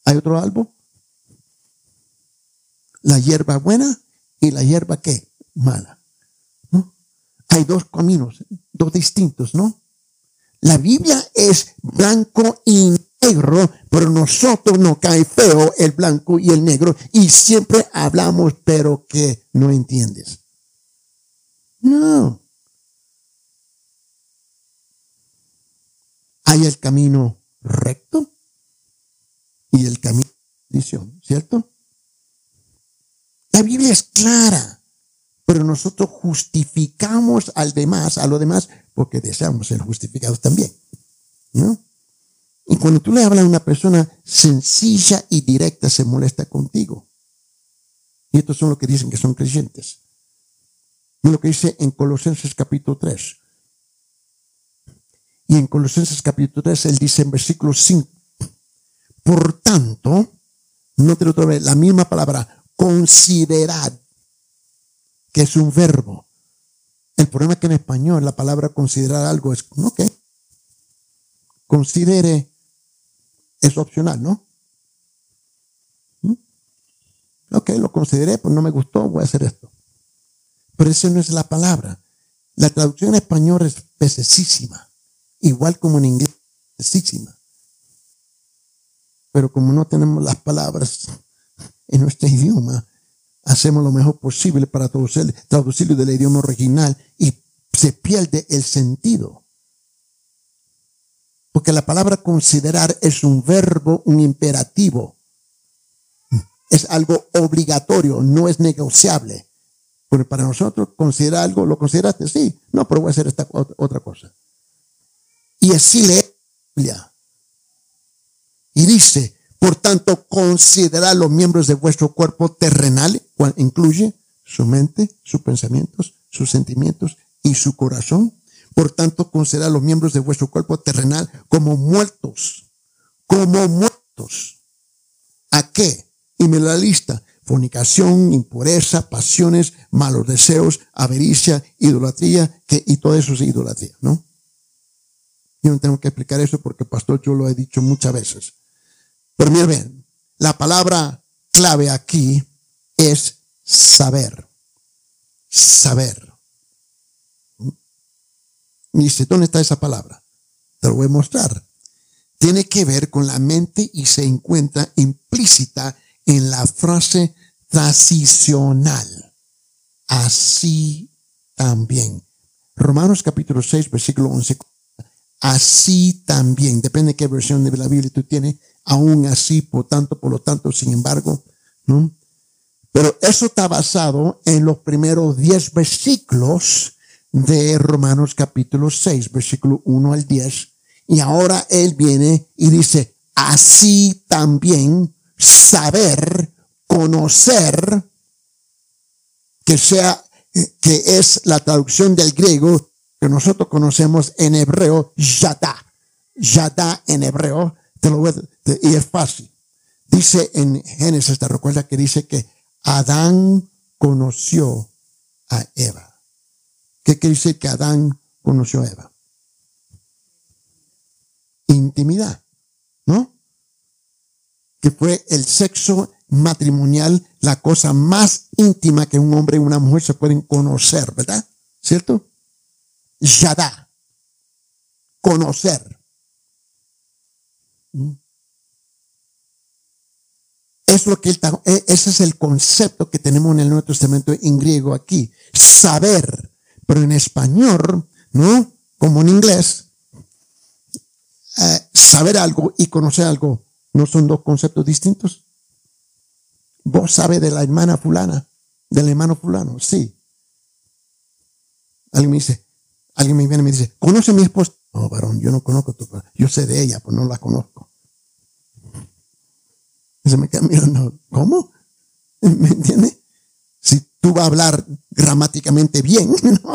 ¿Hay otro árbol? La hierba buena y la hierba qué? Mala. ¿No? Hay dos caminos, dos distintos, ¿no? La Biblia es blanco y pero nosotros nos cae feo el blanco y el negro y siempre hablamos, pero que no entiendes. No. Hay el camino recto y el camino de ¿cierto? La Biblia es clara, pero nosotros justificamos al demás, a lo demás, porque deseamos ser justificados también. ¿No? Y cuando tú le hablas a una persona sencilla y directa, se molesta contigo. Y estos son los que dicen que son creyentes. Y lo que dice en Colosenses capítulo 3. Y en Colosenses capítulo 3, él dice en versículo 5, por tanto, no te lo vez, la misma palabra, considerad, que es un verbo. El problema es que en español la palabra considerar algo es, ok, considere es opcional, ¿no? ¿Mm? Ok, lo consideré, pues no me gustó, voy a hacer esto. Pero esa no es la palabra. La traducción en español es pesesísima, igual como en inglés, pesesísima. Pero como no tenemos las palabras en nuestro idioma, hacemos lo mejor posible para traducir, traducirlo del idioma original y se pierde el sentido. Porque la palabra considerar es un verbo, un imperativo. Es algo obligatorio, no es negociable. Pero para nosotros, considera algo, ¿lo consideraste? Sí. No, pero voy a hacer esta otra cosa. Y así lee la Y dice, por tanto, considera los miembros de vuestro cuerpo terrenal, cual incluye su mente, sus pensamientos, sus sentimientos y su corazón. Por tanto, considera los miembros de vuestro cuerpo terrenal como muertos, como muertos. ¿A qué? Y me la lista. Fornicación, impureza, pasiones, malos deseos, avericia, idolatría, y todo eso es idolatría, ¿no? Yo no tengo que explicar eso porque, pastor, yo lo he dicho muchas veces. Pero miren bien, la palabra clave aquí es saber. Saber. Me dice, ¿dónde está esa palabra? Te lo voy a mostrar. Tiene que ver con la mente y se encuentra implícita en la frase transicional. Así también. Romanos capítulo 6, versículo 11 así también, depende de qué versión de la Biblia tú tienes, aún así, por tanto, por lo tanto, sin embargo, ¿no? Pero eso está basado en los primeros 10 versículos de Romanos capítulo 6, versículo 1 al 10. Y ahora él viene y dice, así también saber, conocer, que sea, que es la traducción del griego que nosotros conocemos en hebreo, yada. Yada en hebreo, te lo voy a, y es fácil. Dice en Génesis, te recuerda que dice que Adán conoció a Eva. ¿Qué quiere decir que Adán conoció a Eva? Intimidad, ¿no? Que fue el sexo matrimonial la cosa más íntima que un hombre y una mujer se pueden conocer, ¿verdad? ¿Cierto? Yadá. Conocer. ¿Mm? Es lo que e, ese es el concepto que tenemos en el Nuevo Testamento en griego aquí. Saber. Pero en español, ¿no? Como en inglés, eh, saber algo y conocer algo no son dos conceptos distintos. Vos sabes de la hermana fulana, del hermano fulano, sí. Alguien me dice, Alguien me viene y me dice, ¿conoce mi esposa? No, varón, yo no conozco tu esposa. Yo sé de ella, pero no la conozco. Y se me queda mirando, ¿cómo? ¿Me entiende? Tú vas a hablar gramáticamente bien, ¿no?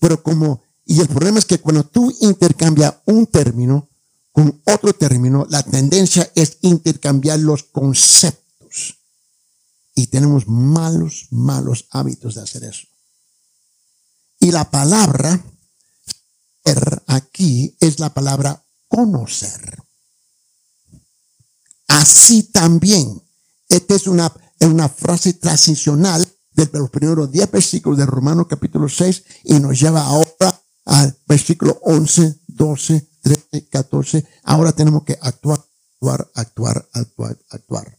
Pero como, y el problema es que cuando tú intercambias un término con otro término, la tendencia es intercambiar los conceptos. Y tenemos malos, malos hábitos de hacer eso. Y la palabra aquí es la palabra conocer. Así también, esta es una, una frase transicional de los primeros 10 versículos de Romanos capítulo 6 y nos lleva ahora al versículo 11, 12, 13, 14. Ahora tenemos que actuar, actuar, actuar, actuar, actuar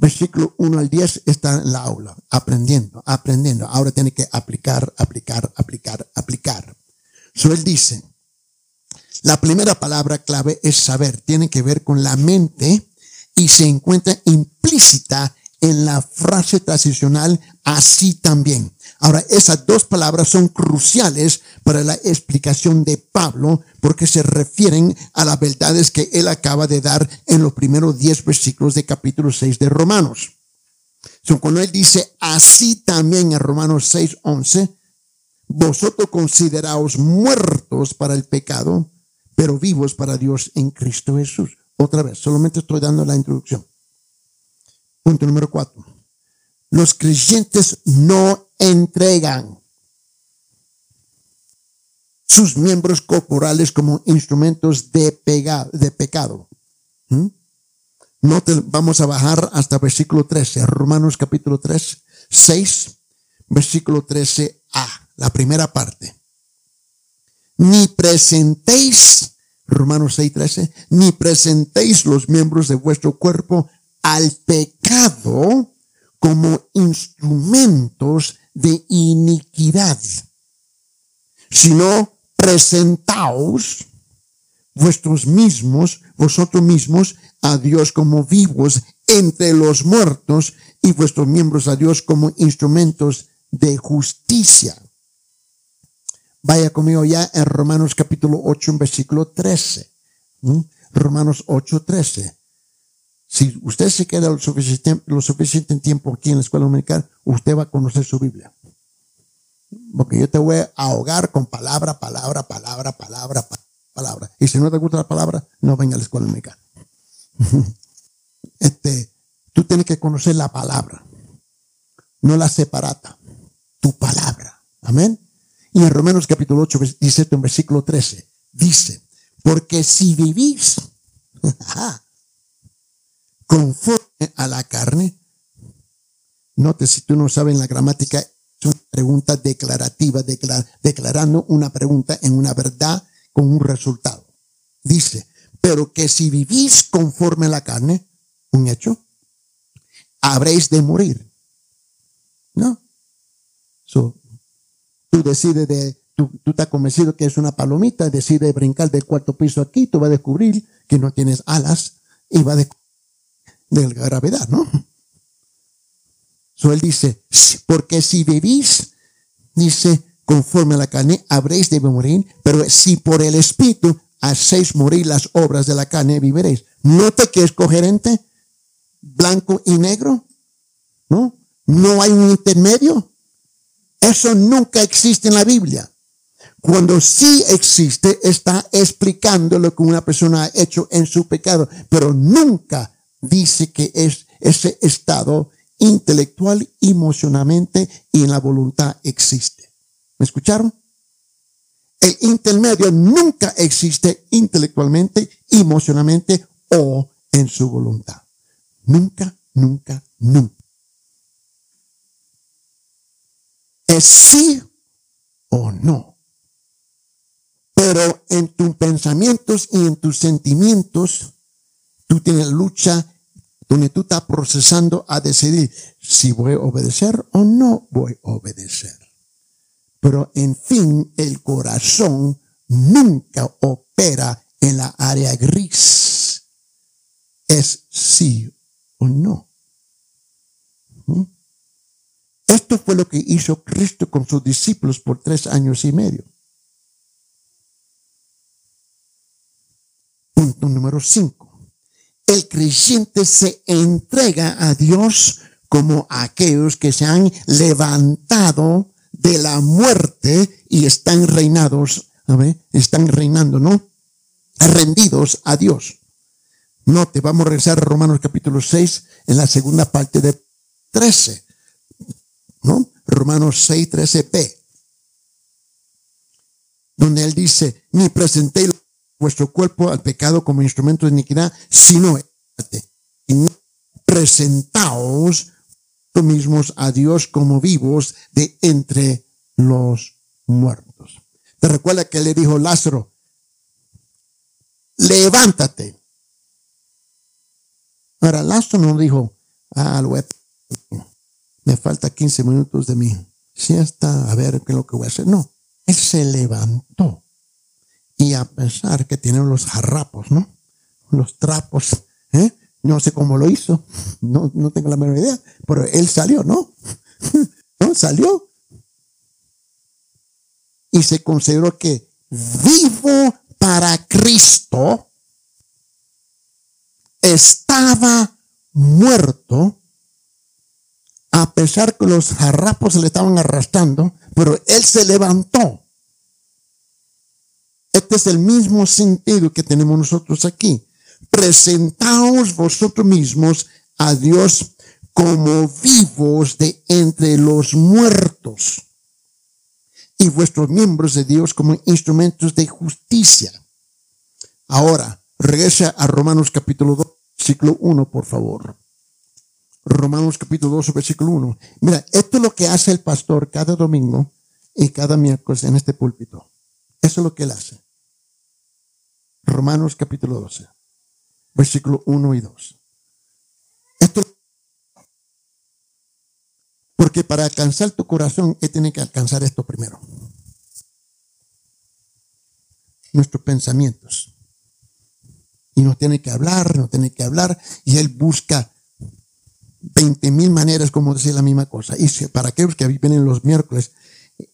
versículo 1 al 10 está en la aula, aprendiendo, aprendiendo. Ahora tiene que aplicar, aplicar, aplicar, aplicar. So él dice, la primera palabra clave es saber, tiene que ver con la mente y se encuentra implícita en la frase transicional así también. Ahora, esas dos palabras son cruciales para la explicación de Pablo porque se refieren a las verdades que él acaba de dar en los primeros diez versículos de capítulo 6 de Romanos. cuando él dice así también en Romanos 6, 11, vosotros consideraos muertos para el pecado, pero vivos para Dios en Cristo Jesús. Otra vez, solamente estoy dando la introducción. Punto número cuatro. Los creyentes no entregan sus miembros corporales como instrumentos de, pecado. ¿Mm? No te, vamos a bajar hasta versículo 13, Romanos capítulo 3, 6, versículo 13a, la primera parte. Ni presentéis, Romanos 6, 13, ni presentéis los miembros de vuestro cuerpo al pecado como instrumentos de iniquidad, sino presentaos vuestros mismos, vosotros mismos, a Dios como vivos entre los muertos y vuestros miembros a Dios como instrumentos de justicia. Vaya conmigo ya en Romanos capítulo 8, en versículo 13. ¿Mm? Romanos 8, 13. Si usted se queda lo suficiente, lo tiempo aquí en la escuela dominical, usted va a conocer su Biblia. Porque yo te voy a ahogar con palabra, palabra, palabra, palabra, palabra. Y si no te gusta la palabra, no venga a la escuela dominical. Este, tú tienes que conocer la palabra, no la separata, tu palabra. Amén. Y en Romanos capítulo 8, dice en versículo 13, dice, porque si vivís conforme a la carne, note si tú no sabes la gramática, es una pregunta declarativa, declarando una pregunta en una verdad con un resultado. Dice, pero que si vivís conforme a la carne, un hecho, habréis de morir. ¿No? Tú decides de, tú, tú estás convencido que es una palomita, decides brincar del cuarto piso aquí, tú vas a descubrir que no tienes alas y va de, de la gravedad, ¿no? So él dice, porque si vivís, dice, conforme a la carne, habréis de morir, pero si por el Espíritu hacéis morir las obras de la carne, viviréis. Note que es coherente, blanco y negro, ¿no? No hay un intermedio. Eso nunca existe en la Biblia. Cuando sí existe, está explicando lo que una persona ha hecho en su pecado, pero nunca dice que es ese estado intelectual, emocionalmente y en la voluntad existe. ¿Me escucharon? El intermedio nunca existe intelectualmente, emocionalmente o en su voluntad. Nunca, nunca, nunca. Es sí o no. Pero en tus pensamientos y en tus sentimientos, tú tienes lucha donde tú estás procesando a decidir si voy a obedecer o no voy a obedecer. Pero en fin, el corazón nunca opera en la área gris. Es sí o no. ¿Mm? Esto fue lo que hizo Cristo con sus discípulos por tres años y medio. Punto número cinco. El creyente se entrega a Dios como aquellos que se han levantado de la muerte y están reinados, están reinando, ¿no? Rendidos a Dios. No, te vamos a regresar a Romanos capítulo 6 en la segunda parte de 13, ¿no? Romanos 6, 13b, donde él dice, ni presenté vuestro cuerpo al pecado como instrumento de iniquidad, sino presentaos mismos a Dios como vivos de entre los muertos. ¿Te recuerda que le dijo Lázaro, levántate? Ahora, Lázaro no dijo, ah, lo me falta 15 minutos de mi siesta, a ver qué es lo que voy a hacer. No, él se levantó. Y a pesar que tiene los jarrapos, ¿no? Los trapos, ¿eh? No sé cómo lo hizo, no, no tengo la menor idea, pero él salió, ¿no? ¿No? Salió. Y se consideró que vivo para Cristo estaba muerto, a pesar que los jarrapos le estaban arrastrando, pero él se levantó. Este es el mismo sentido que tenemos nosotros aquí presentaos vosotros mismos a Dios como vivos de entre los muertos y vuestros miembros de Dios como instrumentos de justicia. Ahora, regresa a Romanos capítulo 2, versículo 1, por favor. Romanos capítulo 2, versículo 1. Mira, esto es lo que hace el pastor cada domingo y cada miércoles en este púlpito. Eso es lo que él hace. Romanos capítulo 12 versículo 1 y 2. Esto, porque para alcanzar tu corazón, él tiene que alcanzar esto primero. Nuestros pensamientos. Y no tiene que hablar, no tiene que hablar. Y él busca 20 mil maneras como decir la misma cosa. Y para aquellos que vienen los miércoles,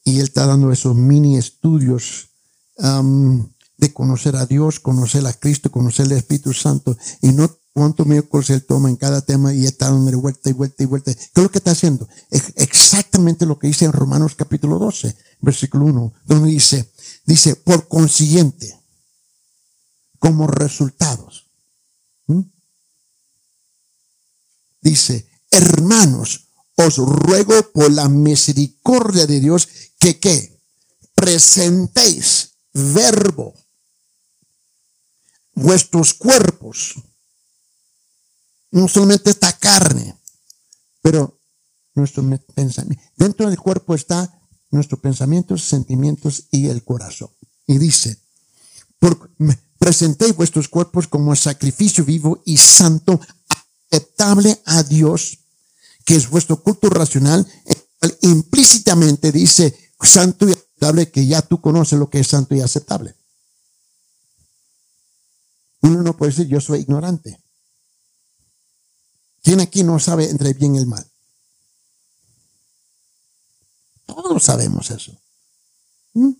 y él está dando esos mini estudios de conocer a Dios, conocer a Cristo, conocer al Espíritu Santo, y no cuánto miércoles él toma en cada tema y está dando vuelta y vuelta y vuelta. ¿Qué es lo que está haciendo? Es exactamente lo que dice en Romanos capítulo 12, versículo 1, donde dice, dice, por consiguiente, como resultados. Dice, hermanos, os ruego por la misericordia de Dios que qué? Presentéis verbo vuestros cuerpos no solamente esta carne, pero nuestro pensamiento. Dentro del cuerpo está nuestros pensamientos, sentimientos y el corazón. Y dice, por, presentéis vuestros cuerpos como sacrificio vivo y santo, aceptable a Dios, que es vuestro culto racional, implícitamente dice santo y aceptable, que ya tú conoces lo que es santo y aceptable. Uno no puede decir, yo soy ignorante. ¿Quién aquí no sabe entre bien y el mal? Todos sabemos eso. ¿Mm?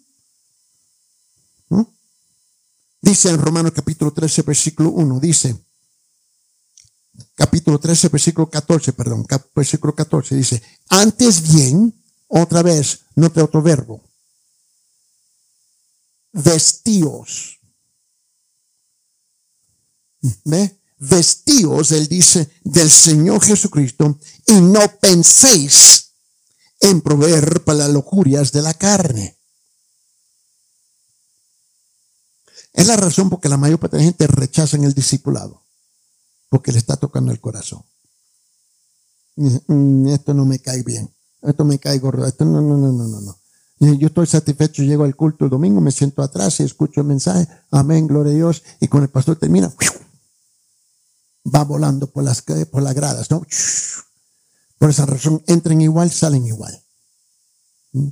¿Mm? Dice en Romanos capítulo 13, versículo 1, dice, capítulo 13, versículo 14, perdón, versículo 14, dice, antes bien, otra vez, note otro verbo, vestíos. ¿Ve? vestíos, él dice, del Señor Jesucristo y no penséis en proveer para las locurias de la carne. Es la razón por que la mayor parte de la gente rechaza el discipulado, porque le está tocando el corazón. Mm, esto no me cae bien, esto me cae gordo, esto no, no, no, no, no, no. Yo estoy satisfecho, llego al culto el domingo, me siento atrás y escucho el mensaje, amén, gloria a Dios, y con el pastor termina, va volando por las, por las gradas. Por esa razón, entran igual, salen igual. ¿Mm?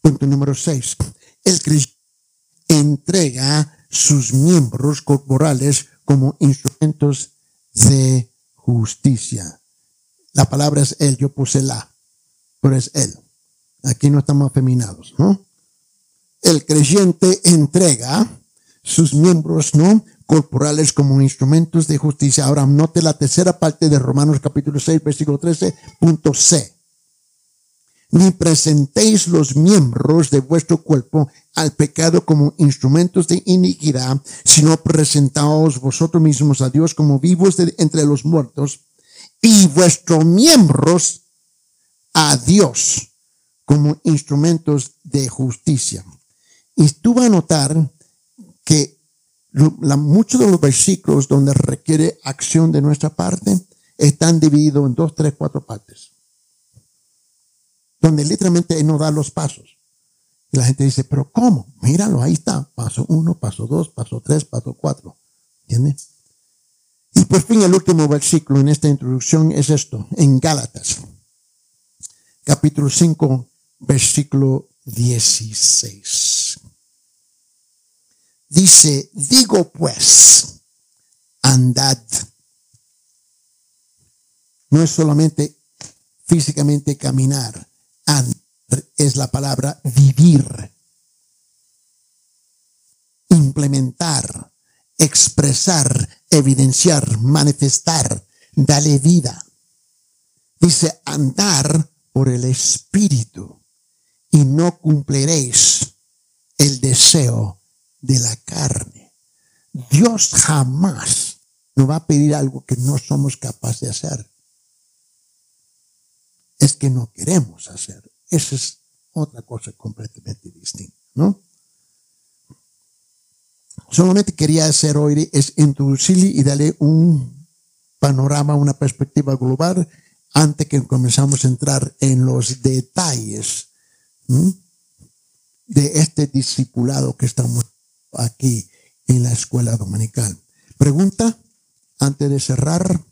Punto número seis. El Cristo entrega sus miembros corporales como instrumentos de justicia. La palabra es él, yo puse la, pero es él. Aquí no estamos afeminados, ¿no? El creyente entrega sus miembros, ¿no? corporales como instrumentos de justicia. Ahora note la tercera parte de Romanos capítulo 6, versículo 13, punto C. Ni presentéis los miembros de vuestro cuerpo al pecado como instrumentos de iniquidad, sino presentaos vosotros mismos a Dios como vivos de entre los muertos y vuestros miembros a Dios como instrumentos de justicia. Y tú vas a notar que muchos de los versículos donde requiere acción de nuestra parte están divididos en dos, tres, cuatro partes. Donde literalmente no da los pasos. Y la gente dice, pero ¿cómo? Míralo, ahí está. Paso uno, paso dos, paso tres, paso cuatro. ¿Entiendes? Y por fin el último versículo en esta introducción es esto, en Gálatas, capítulo 5, versículo 16. Dice, digo pues, andad. No es solamente físicamente caminar, es la palabra vivir, implementar, expresar, evidenciar, manifestar, dale vida. Dice, andar por el Espíritu y no cumpliréis el deseo de la carne. Dios jamás nos va a pedir algo que no somos capaces de hacer. Es que no queremos hacer. Esa es otra cosa completamente distinta, ¿no? Solamente quería hacer hoy es introducirle y darle un panorama, una perspectiva global antes que comenzamos a entrar en los detalles de este discipulado que estamos aquí en la escuela dominical. Pregunta antes de cerrar.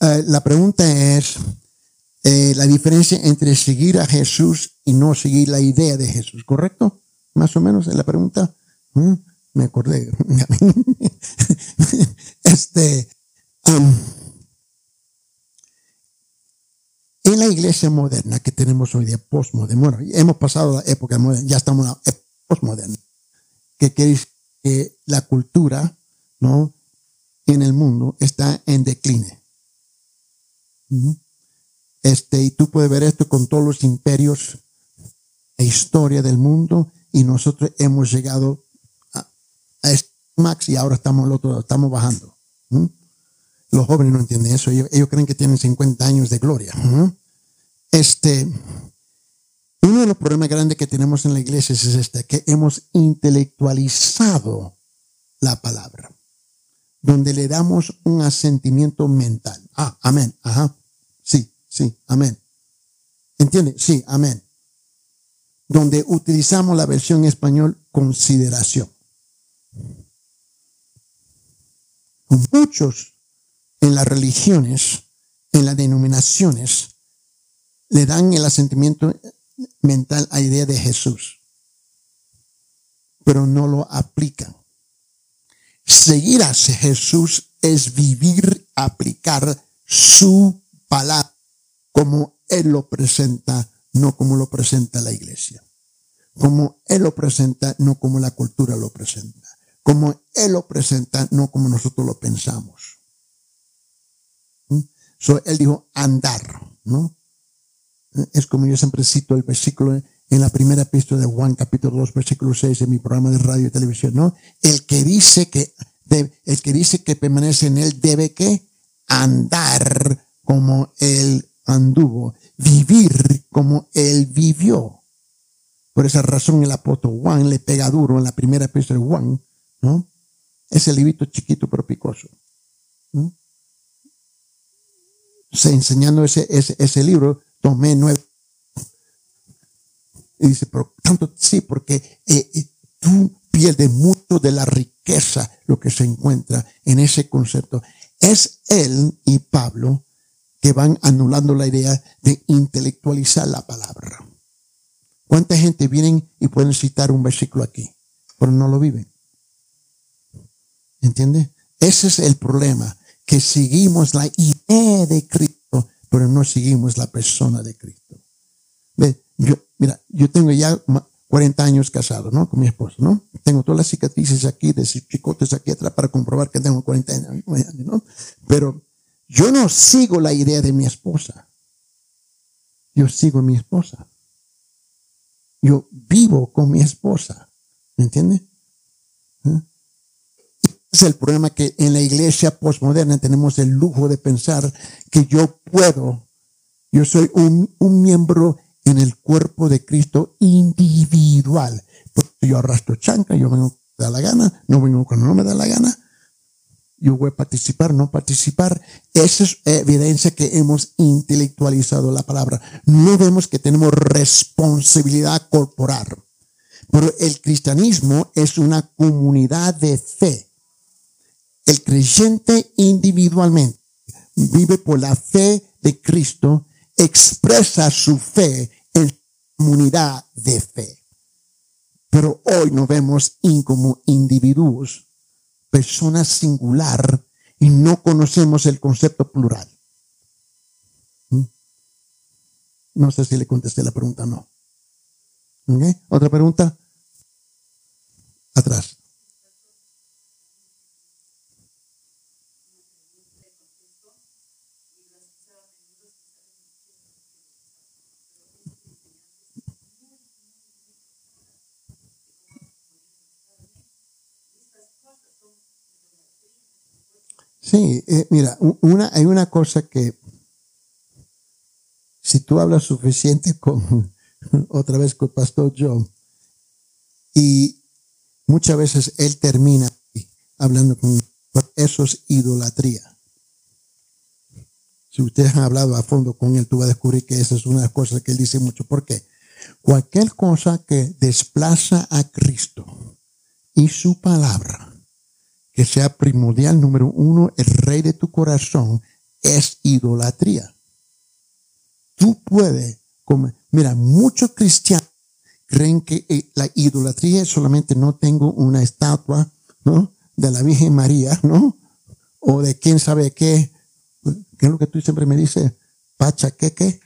Eh, la pregunta es, eh, la diferencia entre seguir a Jesús y no seguir la idea de Jesús, ¿correcto? Más o menos en la pregunta. ¿Mm? Me acordé. este, en la iglesia moderna que tenemos hoy día, postmoderna, hemos pasado la época moderna, ya estamos en la época postmoderna, que quiere que la cultura, ¿no? En el mundo está en decline. Este, y tú puedes ver esto con todos los imperios e historia del mundo, y nosotros hemos llegado a, este max y ahora estamos al otro estamos bajando. Los jóvenes no entienden eso, ellos, creen que tienen 50 años de gloria. Este, uno de los problemas grandes que tenemos en la iglesia es este, que hemos intelectualizado la palabra, donde le damos un asentimiento mental. Ah, amén, ajá, sí, amén. ¿Entiende? Sí, amén. Donde utilizamos la versión español consideración. Muchos en las religiones, en las denominaciones, le dan el asentimiento mental a idea de Jesús, pero no lo aplican. Seguir a Jesús es vivir, aplicar su palabra como Él lo presenta, no como lo presenta la iglesia. Como Él lo presenta, no como la cultura lo presenta. Como Él lo presenta, no como nosotros lo pensamos. ¿Mm? So, él dijo andar, ¿no? Es como yo siempre cito el versículo en la primera epístola de Juan, capítulo 2, versículo 6, en mi programa de radio y televisión, ¿no? El que dice que, el que dice que permanece en él debe que andar como él anduvo, vivir como él vivió. Por esa razón el apóstol Juan le pega duro en la primera epístola de Juan, ¿no? Ese librito chiquito pero picoso. ¿no? Se enseñando ese, ese, ese libro, tomé nueve. Y dice, pero tanto sí, porque eh, eh, tú pierdes mucho de la riqueza, lo que se encuentra en ese concepto. Es él y Pablo que van anulando la idea de intelectualizar la palabra. ¿Cuánta gente vienen y pueden citar un versículo aquí, pero no lo viven? ¿Entiende? Ese es el problema, que seguimos la idea de Cristo pero no seguimos la persona de Cristo. Ve, yo, mira, yo tengo ya 40 años casado, ¿no? Con mi esposa, ¿no? Tengo todas las cicatrices aquí, de chicotes aquí atrás para comprobar que tengo 40 años, ¿no? Pero yo no sigo la idea de mi esposa. Yo sigo a mi esposa. Yo vivo con mi esposa. ¿Me entiende? ¿Eh? es el problema que en la iglesia postmoderna tenemos el lujo de pensar que yo puedo, yo soy un, miembro en el cuerpo de Cristo individual. Porque yo arrastro chanca, yo vengo cuando da la gana, no vengo cuando no me da la gana. Yo voy a participar, no participar. Esa es evidencia que hemos intelectualizado la palabra. No vemos que tenemos responsabilidad corporal. Pero el cristianismo es una comunidad de fe el creyente individualmente vive por la fe de Cristo, expresa su fe en comunidad de fe. Pero hoy nos vemos como individuos, personas singular, y no conocemos el concepto plural. ¿Mm? No sé si le contesté la pregunta o no. ¿Otra pregunta? Atrás. Sí, eh, mira, una, hay una cosa que si tú hablas suficiente con otra vez con el pastor John y muchas veces él termina hablando con eso es idolatría. Si ustedes han hablado a fondo con él, tú vas a descubrir que esa es una de las cosas que él dice mucho. ¿Por qué? Cualquier cosa que desplaza a Cristo y su palabra que sea primordial, número uno, el rey de tu corazón, es idolatría. tú puedes comer. Mira, muchos cristianos creen que eh, la idolatría es solamente no tengo una estatua, ¿no? De la Virgen María, ¿no? O de quién sabe qué. ¿Qué es lo que tú siempre me dices? Pacha, ¿qué, qué?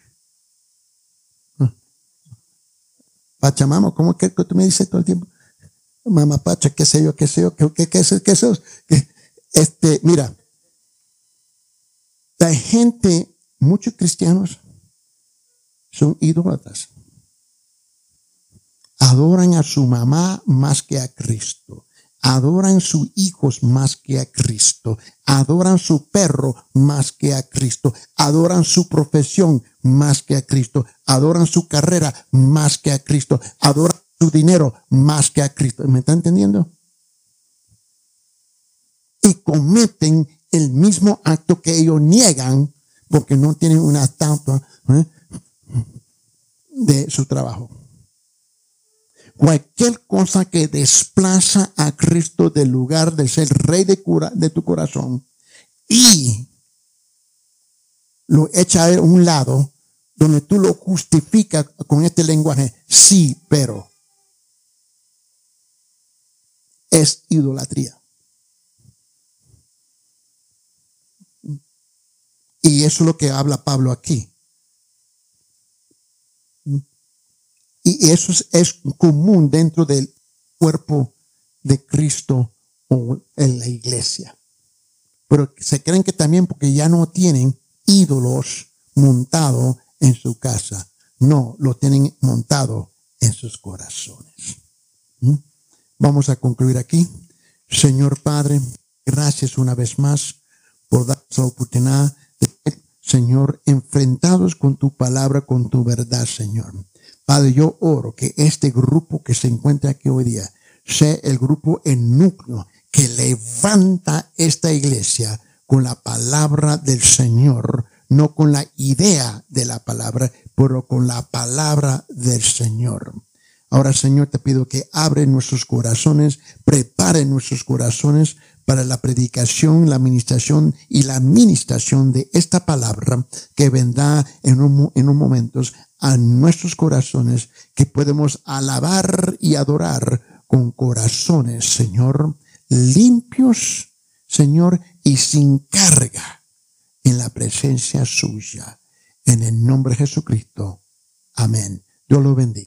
Pachamama, ¿cómo es que tú me dices todo el tiempo? Mamá Pacha, qué sé yo, qué sé yo, qué, qué, qué, qué, qué, este, mira, la gente, muchos cristianos son idólatras. Adoran a su mamá más que a Cristo. Adoran sus hijos más que a Cristo. Adoran su perro más que a Cristo. Adoran su profesión más que a Cristo. Adoran su carrera más que a Cristo. Adoran su dinero más que a Cristo. ¿Me está entendiendo? Y cometen el mismo acto que ellos niegan porque no tienen una estatua ¿eh? de su trabajo. Cualquier cosa que desplaza a Cristo del lugar de ser rey de, cura, de tu corazón y lo echa a un lado donde tú lo justificas con este lenguaje, sí, pero es idolatría. Y eso es lo que habla Pablo aquí. Y eso es, común dentro del cuerpo de Cristo o en la iglesia. Pero se creen que también porque ya no tienen ídolos montados en su casa. No, lo tienen montado en sus corazones. ¿Mm? Vamos a concluir aquí. Señor Padre, gracias una vez más por darnos la oportunidad de, Señor, enfrentados con tu palabra, con tu verdad, Señor. Padre, yo oro que este grupo que se encuentra aquí hoy día sea el grupo en núcleo que levanta esta iglesia con la palabra del Señor, no con la idea de la palabra, pero con la palabra del Señor. Ahora, Señor, te pido que abre nuestros corazones, prepare nuestros corazones para la predicación, la administración y la administración de esta palabra que vendrá en un, en momentos a nuestros corazones que podemos alabar y adorar con corazones, Señor, limpios, Señor, y sin carga en la presencia suya. En el nombre de Jesucristo. Amén. Dios lo bendiga.